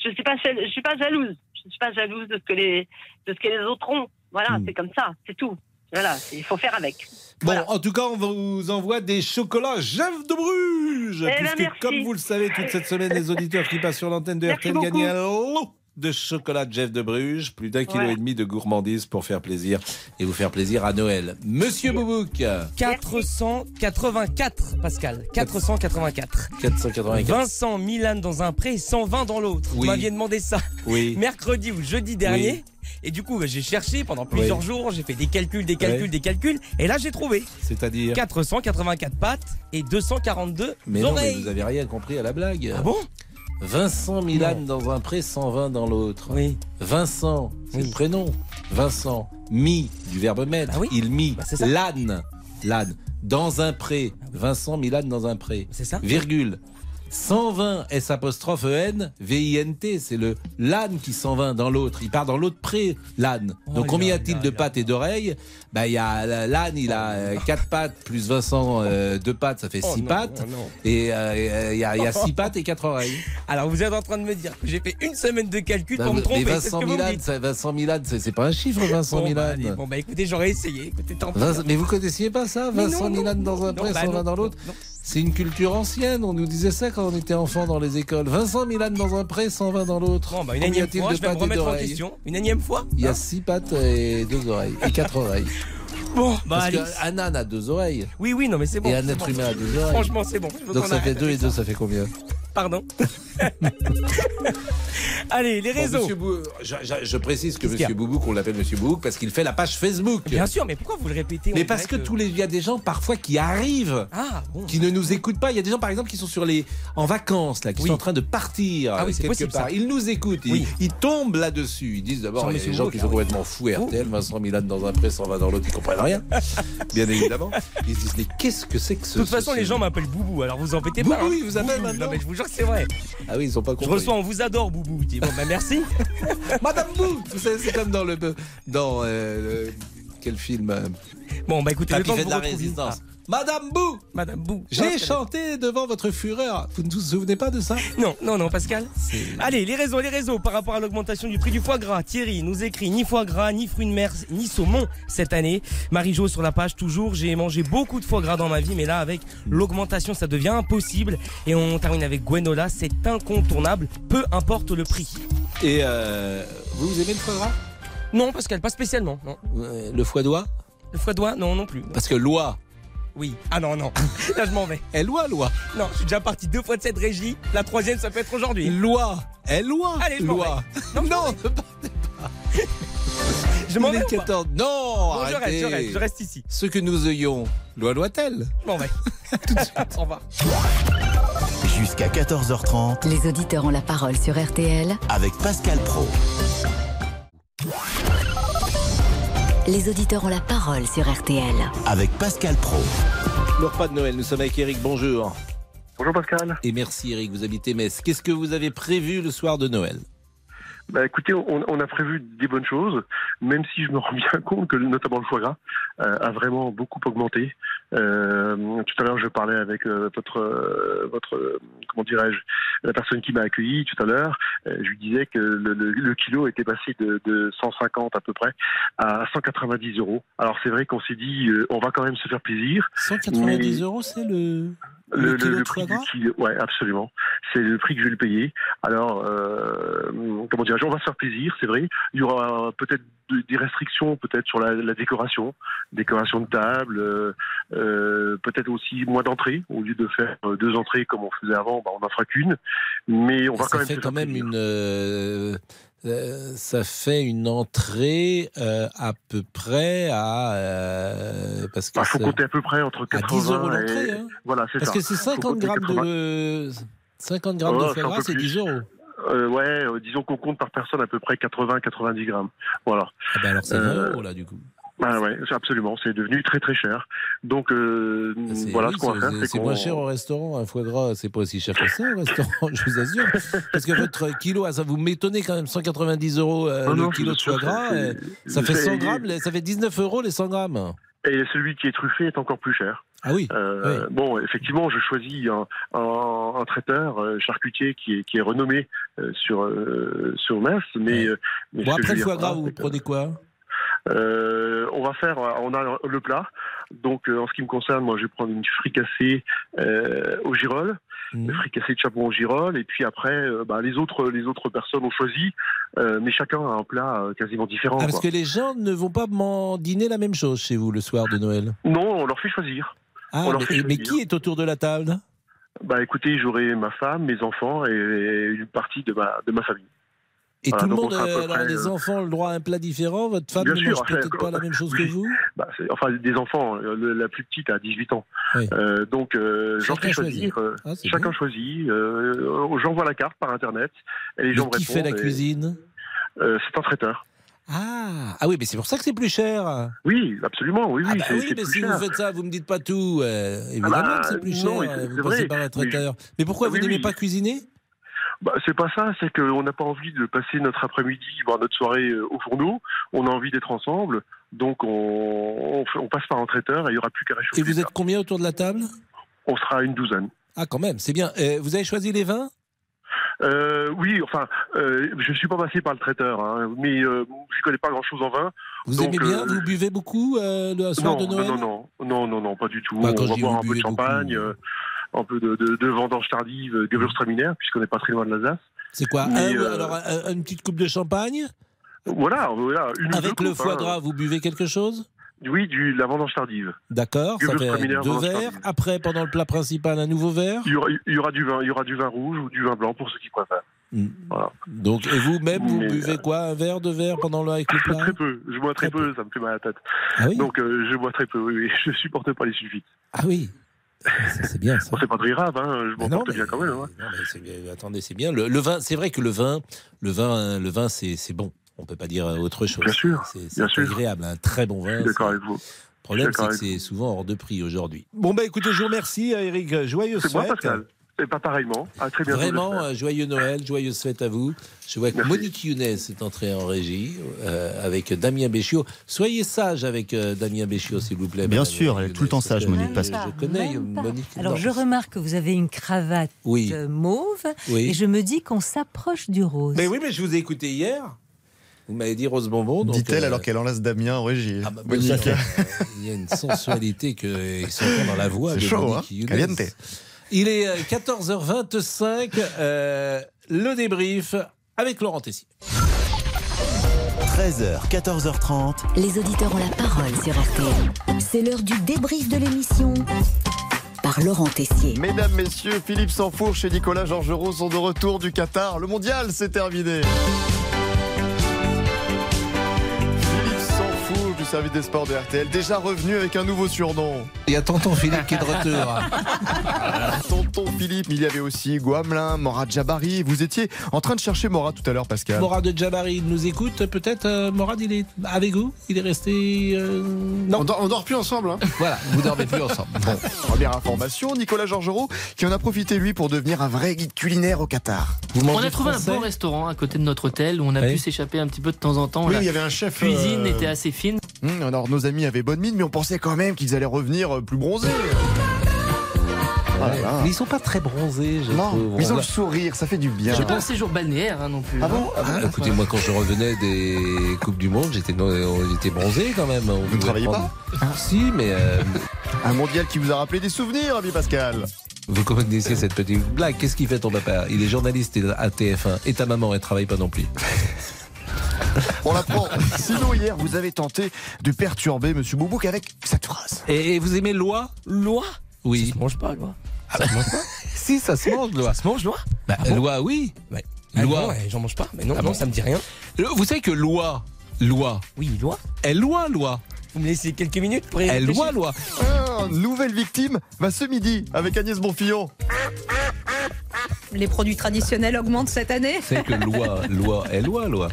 Je suis pas, je suis pas jalouse. Je suis pas jalouse de ce que les, de ce que les autres ont. Voilà, Hmm. c'est comme ça, c'est tout. Voilà, il faut faire avec. Bon, en tout cas, on vous envoie des chocolats Jeff de Bruges. Eh ben, puisque, merci. comme vous le savez, toute cette semaine, les auditeurs qui passent sur l'antenne de Merci RTL gagnent un lot de chocolat Jeff de Bruges, plus d'un kilo Ouais. et demi de gourmandise pour faire plaisir et vous faire plaisir à Noël. Monsieur Boubouk, 484, Pascal. 484. 484. Vincent Milan dans un pré et 120 dans l'autre. Vous m'aviez demandé ça Oui. mercredi ou jeudi dernier. Et du coup, bah, j'ai cherché pendant plusieurs Oui. jours, j'ai fait des calculs, des calculs, des calculs. Et là, j'ai trouvé C'est-à-dire 484 pattes et 242 Mais non, mais vous avez rien compris à la blague. Ah bon? Vincent Milan dans un pré, 120 dans l'autre. Oui. Vincent, c'est le prénom. Vincent, mi, du verbe mettre. Ah oui. Il mit. ça. L'âne, l'âne, dans un pré. Vincent Milan dans un pré. C'est ça. Virgule. 120 S apostrophe E N, V-I-N-T, c'est le l'âne qui 120 dans l'autre. Il part dans l'autre pré, l'âne. Donc Oh combien a-t-il de pattes et d'oreilles? Bah il y a l'âne, il a 4 pattes plus Vincent 2 pattes, ça fait Oh 6 non, pattes. oh non. Et euh, il y a 6 pattes et 4 oreilles. Alors, vous êtes en train de me dire que j'ai fait une semaine de calcul Bah, pour me mais tromper. Ce Vincent Milan, Vincent Milan, c'est c'est pas un chiffre, Vincent Bon, Milan. bah, allez, bon, bah écoutez, j'aurais essayé. Écoutez, tant. Vincent- mais vous connaissiez pas ça, Mais Vincent Milan dans un pré, bah 120 non, dans l'autre C'est une culture ancienne, on nous disait ça quand on était enfant dans les écoles. Vincent Milan dans un pré, 120 dans l'autre. Bon, bah, une énième fois, de je vais me pattes et remettre en d'oreilles question. Une énième fois Il y a 6 pattes et 2 oreilles. Et 4 oreilles. Bon, bah, Parce âne a 2 oreilles. Oui, oui, non, mais c'est bon. Et un être humain a 2 oreilles. Franchement, c'est bon. Donc ça fait arrête 2 et avec 2, ça fait combien Pardon. Allez, les Bon, réseaux. Monsieur Bou- je, je- je précise que Monsieur Boubouk, on l'appelle Monsieur Boubouk parce qu'il fait la page Facebook. Bien sûr, mais pourquoi vous le répétez Mais parce que tous les, il y a des gens parfois qui arrivent, Ah, bon. qui ne nous écoutent pas. Il y a des gens par exemple qui sont sur les, en vacances là, qui Oui. sont en train de partir Ah oui, euh, quelque possible, part. ça. Ils nous écoutent, ils, Oui. ils tombent là-dessus. Ils disent d'abord, il y a des gens qui sont oui. complètement fous. RTL, Vincent Milan dans un pré, 120 dans l'autre, ils comprennent rien. Bien évidemment. Ils se disent mais qu'est-ce que c'est que ce De toute façon, les gens m'appellent Boubou, alors vous embêtez pas. hein. ils vous maintenant Je jure que c'est vrai. Ah oui, ils sont pas Je compris. reçois, on vous adore, Boubou. Je dis, bon, bah merci. Madame Bou, c'est comme dans le dans euh, le- quel film euh, Bon, bah écoutez, le temps fait que de vous la retrouviez- résistance. Ah, Madame Bou, Madame Bou. j'ai Ah, chanté devant votre fureur. Vous ne vous souvenez pas de ça? Non, non, non, Pascal. Allez, les réseaux, les réseaux, par rapport à l'augmentation du prix du foie gras. Thierry nous écrit ni foie gras, ni fruits de mer, ni saumon cette année. Marie-Jo sur la page, toujours. J'ai mangé beaucoup de foie gras dans ma vie, mais là, avec l'augmentation, ça devient impossible. Et on termine avec Gwenola, c'est incontournable, peu importe le prix. Et euh, vous, vous aimez le foie gras? Non, Pascal, pas spécialement. Non. Euh, Le foie d'oie Le foie d'oie, non, non plus. Parce que loi. Oui. Ah non, non. Là, je m'en vais. Elle loi, loi. Non, je suis déjà parti deux fois de cette régie. La troisième, ça peut être aujourd'hui. Loi. Elle loi. Allez, je m'en loi. Non, Non, Je m'en il vais. est ou pas 14. Non, Bon, je arrêtez. reste, je reste, je reste ici. Ce que nous ayons, loi loi-t-elle Je m'en vais. Tout de suite. Au revoir. Jusqu'à 14h30 Les auditeurs ont la parole sur RTL. avec Pascal Pro. Les auditeurs ont la parole sur RTL. Avec Pascal Pro. Le repas de Noël, nous sommes avec Eric, bonjour. Bonjour Pascal. Et merci Eric, vous habitez Metz. Qu'est-ce que vous avez prévu le soir de Noël? Bah écoutez, on, on a prévu des bonnes choses, même si je me rends bien compte que notamment le foie gras euh, a vraiment beaucoup augmenté. Euh, tout à l'heure, je parlais avec euh, votre, euh, votre, euh, comment dirais-je, la personne qui m'a accueilli tout à l'heure. Je lui disais que le, le- le kilo était passé de, de 150 à peu près à 190 euros. Alors c'est vrai qu'on s'est dit, euh, on va quand même se faire plaisir. 190 mais- euros, c'est le, le, kilo le de prix du kilo, ouais, absolument. C'est le prix que je vais le payer. Alors, euh, comment dirais-je, on va se faire plaisir, c'est vrai. Il y aura peut-être de- des restrictions, peut-être sur la, la décoration, décoration de table, euh, euh, peut-être aussi moins d'entrées. Au lieu de faire euh, deux entrées comme on faisait avant, bah, on n'en fera qu'une. Mais on va ça quand même fait se quand même une. Euh, ça fait une entrée euh, à peu près à. euh, parce que Il faut compter à peu près entre à 80 10 euros et... l'entrée. Hein. Voilà, c'est ça. Parce que c'est Faut 50 compter grammes 80. de. 50 grammes Oh, de c'est foie un gras, peu c'est plus. 10 euros. Euh, ouais, euh, disons qu'on compte par personne à peu près 80-90 grammes. Voilà. Ah bah alors c'est 20 Euh, euros là du coup. Ah ouais, absolument, c'est devenu très très cher. Donc euh, C'est- voilà oui, ce qu'on va faire, c'est- moins cher au restaurant, un foie gras, c'est pas aussi cher que ça au restaurant, je vous assure. Parce que votre kilo, ah, ça vous m'étonnez quand même, 190 euros euh, Non, le non, kilo de foie gras, euh, ça fait c'est- 100 grammes, ça fait 19 euros les 100 grammes. Et celui qui est truffé est encore plus cher. Ah oui. Euh, Bon, effectivement, je choisis un, un- un traiteur euh, charcutier qui est, qui est renommé euh, sur sur sur Metz, mais, euh, mais Bon après le foie gras, vous prenez quoi? Euh, on va faire, on a le plat. Donc, euh, en ce qui me concerne, moi, je vais prendre une fricassée euh, au girole le fricassé de chapon au girole, et puis après, bah, les autres, les autres personnes ont choisi, mais chacun a un plat quasiment différent. Ah, parce quoi. que les gens ne vont pas dîner la même chose chez vous le soir de Noël. Non, on leur fait choisir. Ah, mais, fait mais choisir. qui est autour de la table? Bah écoutez, j'aurai ma femme, mes enfants et une partie de ma, de ma famille. Et Voilà, tout le monde, peu euh, les euh, enfants le droit à un plat différent. Votre femme Bien ne sûr, mange peut-être après, pas la même chose que vous? Bah, enfin, des enfants, euh, le- la plus petite a 18 ans. Oui. Euh, donc, euh, j'en Chacun fais choisir. choisit. euh, Ah, chacun bien. choisit. Euh, J'envoie la carte par Internet. Et les gens qui répondent. fait la et- cuisine? Euh, C'est un traiteur. Ah, ah oui, mais c'est pour ça que c'est plus cher. Oui, absolument. Oui, Ah bah oui, mais si cher. vous faites ça, vous me dites pas tout. euh, évidemment bah, que c'est plus cher. non, euh, vous passez par un traiteur. Mais pourquoi Ah vous n'aimez oui. pas cuisiner? Bah, c'est pas ça, c'est qu'on n'a pas envie de passer notre après-midi, voire notre soirée euh, au fourneau. On a envie d'être ensemble, donc on, on, fait- on passe par un traiteur et il n'y aura plus qu'à réchauffer. Et vous êtes combien autour de la table? On sera une douzaine. Ah, quand même, c'est bien. Euh, vous avez choisi les vins? Euh, oui, enfin, euh, je suis pas passé par le traiteur, hein, mais euh, je connais pas grand-chose en vin. Vous donc, aimez bien Vous buvez beaucoup le soir non, de Noël? non, non, non, non, non, pas du tout. Bah, on va boire un peu de champagne, un peu de, de, de vendange tardive, euh, Gewürztraminer, puisqu'on n'est pas très loin de l'Alsace. C'est quoi Mais, un- euh, Alors, un- une petite coupe de champagne Voilà, voilà. Une Avec le foie hein. gras, vous buvez quelque chose? Oui, du, de la vendange tardive. D'accord, ça fait deux verres. Après, pendant le plat principal, un nouveau verre? Il y, aura, il y aura du vin, il y aura du vin rouge ou du vin blanc pour ceux qui préfèrent. Voilà. Donc, et vous-même, vous Mais, buvez quoi? Un verre, deux verres pendant le avec le plat? Très peu, je bois très, peu, ça me fait mal à la tête. Ah oui? Donc euh, je bois très peu, oui, oui. je supporte pas les sulfites. Ah oui, c'est bien ça. Bon, c'est pas très grave, hein, je m'en porte mais- bien quand même. hein. Non, attendez, c'est bien. Le, le vin, c'est vrai que le vin, le vin, le vin, c'est c'est bon. On peut pas dire autre chose. Bien sûr, c'est bien c'est sûr. agréable. Un très bon vin. D'accord avec vous. Le problème, c'est que c'est souvent hors de prix aujourd'hui. Bon, bah écoutez, je vous remercie, Eric. Joyeux C'est moi. Pascal. Et pas pareillement. À très bientôt. Vraiment, euh, joyeux Noël, joyeuse fête à vous. Je vois que Monique Younes est entrée en régie euh, avec Damien Béchiot. Soyez sage avec euh, Damien Béchiot, s'il vous plaît. Bien madame sûr, elle est tout le temps sage, que Monique Pascal. Je connais pas. Monique. Alors non. je remarque que vous avez une cravate Oui. mauve Oui. et je me dis qu'on s'approche du rose. Mais oui, mais je vous ai écouté hier. Vous m'avez dit rose bonbon. Dit-elle euh, alors qu'elle enlace Damien en régie. Ah bah, il y a une sensualité que ils sont dans la voix C'est chaud, Monique hein Younes. Caliente. Il est euh, 14h25. euh, le débrief avec Laurent Tessier. 13h, 14h30. Les auditeurs ont la parole sur RTL. C'est l'heure du débrief de l'émission par Laurent Tessier. Mesdames, messieurs, Philippe Sansfourche et Nicolas Georgerot sont de retour du Qatar. Le mondial, c'est terminé. Service des sports de RTL, déjà revenu avec un nouveau surnom. Il y a tonton Philippe qui est de retour. Tonton Philippe, il y avait aussi Hugo Hamelin, Morad Jabari. Vous étiez en train de chercher Morad tout à l'heure, Pascal. Morad de Jabari nous écoute peut-être. euh, Morad, il est avec vous? Il est resté. euh, Non. On dort, on dort plus ensemble. Hein. Voilà, vous dormez plus ensemble. Bon. Première information, Nicolas Georgerot qui en a profité lui pour devenir un vrai guide culinaire au Qatar. On a trouvé un bon restaurant à côté de notre hôtel où on a pu s'échapper un petit peu de temps en temps. Oui, La il y avait un chef, Cuisine euh, était assez fine. Hum, alors nos amis avaient bonne mine, mais on pensait quand même qu'ils allaient revenir euh, plus bronzés. Voilà. Mais ils sont pas très bronzés, je Non, trouve. mais ils On ont le sourire, ça fait du bien. J'ai pas un séjour balnéaire hein, non plus. Ah bon Ah, écoutez, moi, quand je revenais des Coupes du Monde, j'étais j'étais bronzé quand même. Vous ne travaillez pas? Si, mais. euh, Un mondial qui vous a rappelé des souvenirs, ami Pascal. Vous connaissez cette petite blague? Qu'est-ce qu'il fait ton papa? Il est journaliste à TF1 et ta maman, elle travaille pas non plus. On l'apprend. Sinon, hier, vous avez tenté de perturber Monsieur Boubouk avec cette phrase. Et, vous aimez loi? Loi? Oui. Ça se mange pas, loi. Ça se mange pas? Si, ça se mange, loi. Ça se mange, loi? Bah, Ah bon? loi, oui. Ouais. Loi. Ah non, ouais, j'en mange pas. Mais non, Ah non, bon ça me dit rien. Vous savez que loi, loi, Oui, loi. elle loi, loi. Vous me laissez quelques minutes pour y Elle loi, loi. Ah, nouvelle victime va ce midi avec Agnès Bonfillon. Les produits traditionnels augmentent cette année C'est que loi, loi, elle loi, loi.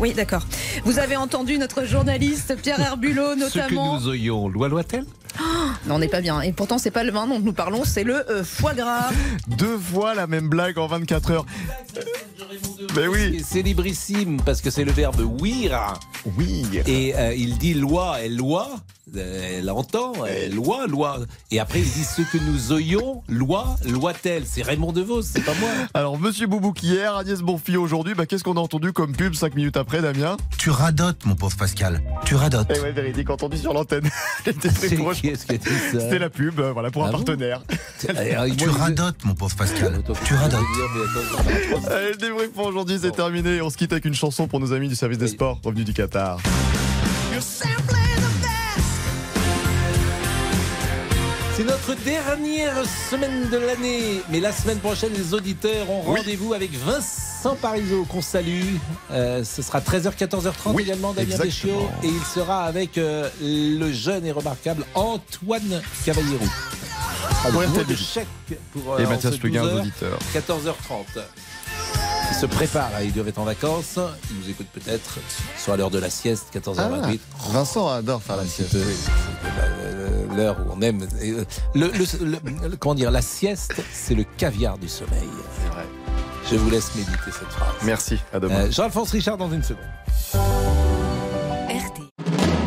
Oui, d'accord. Vous avez entendu notre journaliste Pierre Herbulot, Ce que notamment. nous oyons, loi, loi-t-elle Non, on n'est pas bien. Et pourtant, c'est pas le vin dont nous parlons, c'est le euh, foie gras. Deux fois la même blague en 24 heures. Mais oui. C'est librissime parce que c'est le verbe ouïr. Oui. Et euh, il dit loi, elle loi. euh, Elle entend, elle loi, loi. Et après, il dit ce que nous oyons, loi, loi-t-elle. C'est Raymond DeVos, c'est pas moi. Alors, Monsieur Boubouk hier, Agnès Bonfillon aujourd'hui, bah, qu'est-ce qu'on a entendu comme pub 5 minutes après, Damien? Tu radotes, mon pauvre Pascal. Tu radotes. Eh ouais, véridique, entendu sur l'antenne. qui est-ce qui a dit ça C'était la pub, euh, voilà, pour un Ah bon partenaire. Tu radotes, mon pauvre Pascal. Tu radotes. Allez, le débrief pour aujourd'hui, c'est terminé. On se quitte avec une chanson pour nos amis du service des sports revenus du Qatar. C'est notre dernière semaine de l'année. Mais la semaine prochaine, les auditeurs ont rendez-vous avec Vincent Parisot, qu'on salue. Euh, ce sera 13h, 14h30 également, Damien. Béchiot. Et il sera avec euh, le jeune et remarquable Antoine Cavallero. Pour de chèque pour Et euh, Mathias en ce Pleguin, 12h, auditeur. 14h30. Se préparent, là, ils doivent être en vacances. Ils nous écoutent peut-être sur l'heure de la sieste, 14h28. Ah, Vincent adore faire la sieste. Euh, L'heure où on aime. euh, Le, le- le- le- comment dire La sieste, c'est le caviar du sommeil. C'est vrai. Je vous laisse méditer cette phrase. Merci, à demain. Euh, Jean-Alphonse Richard dans une seconde.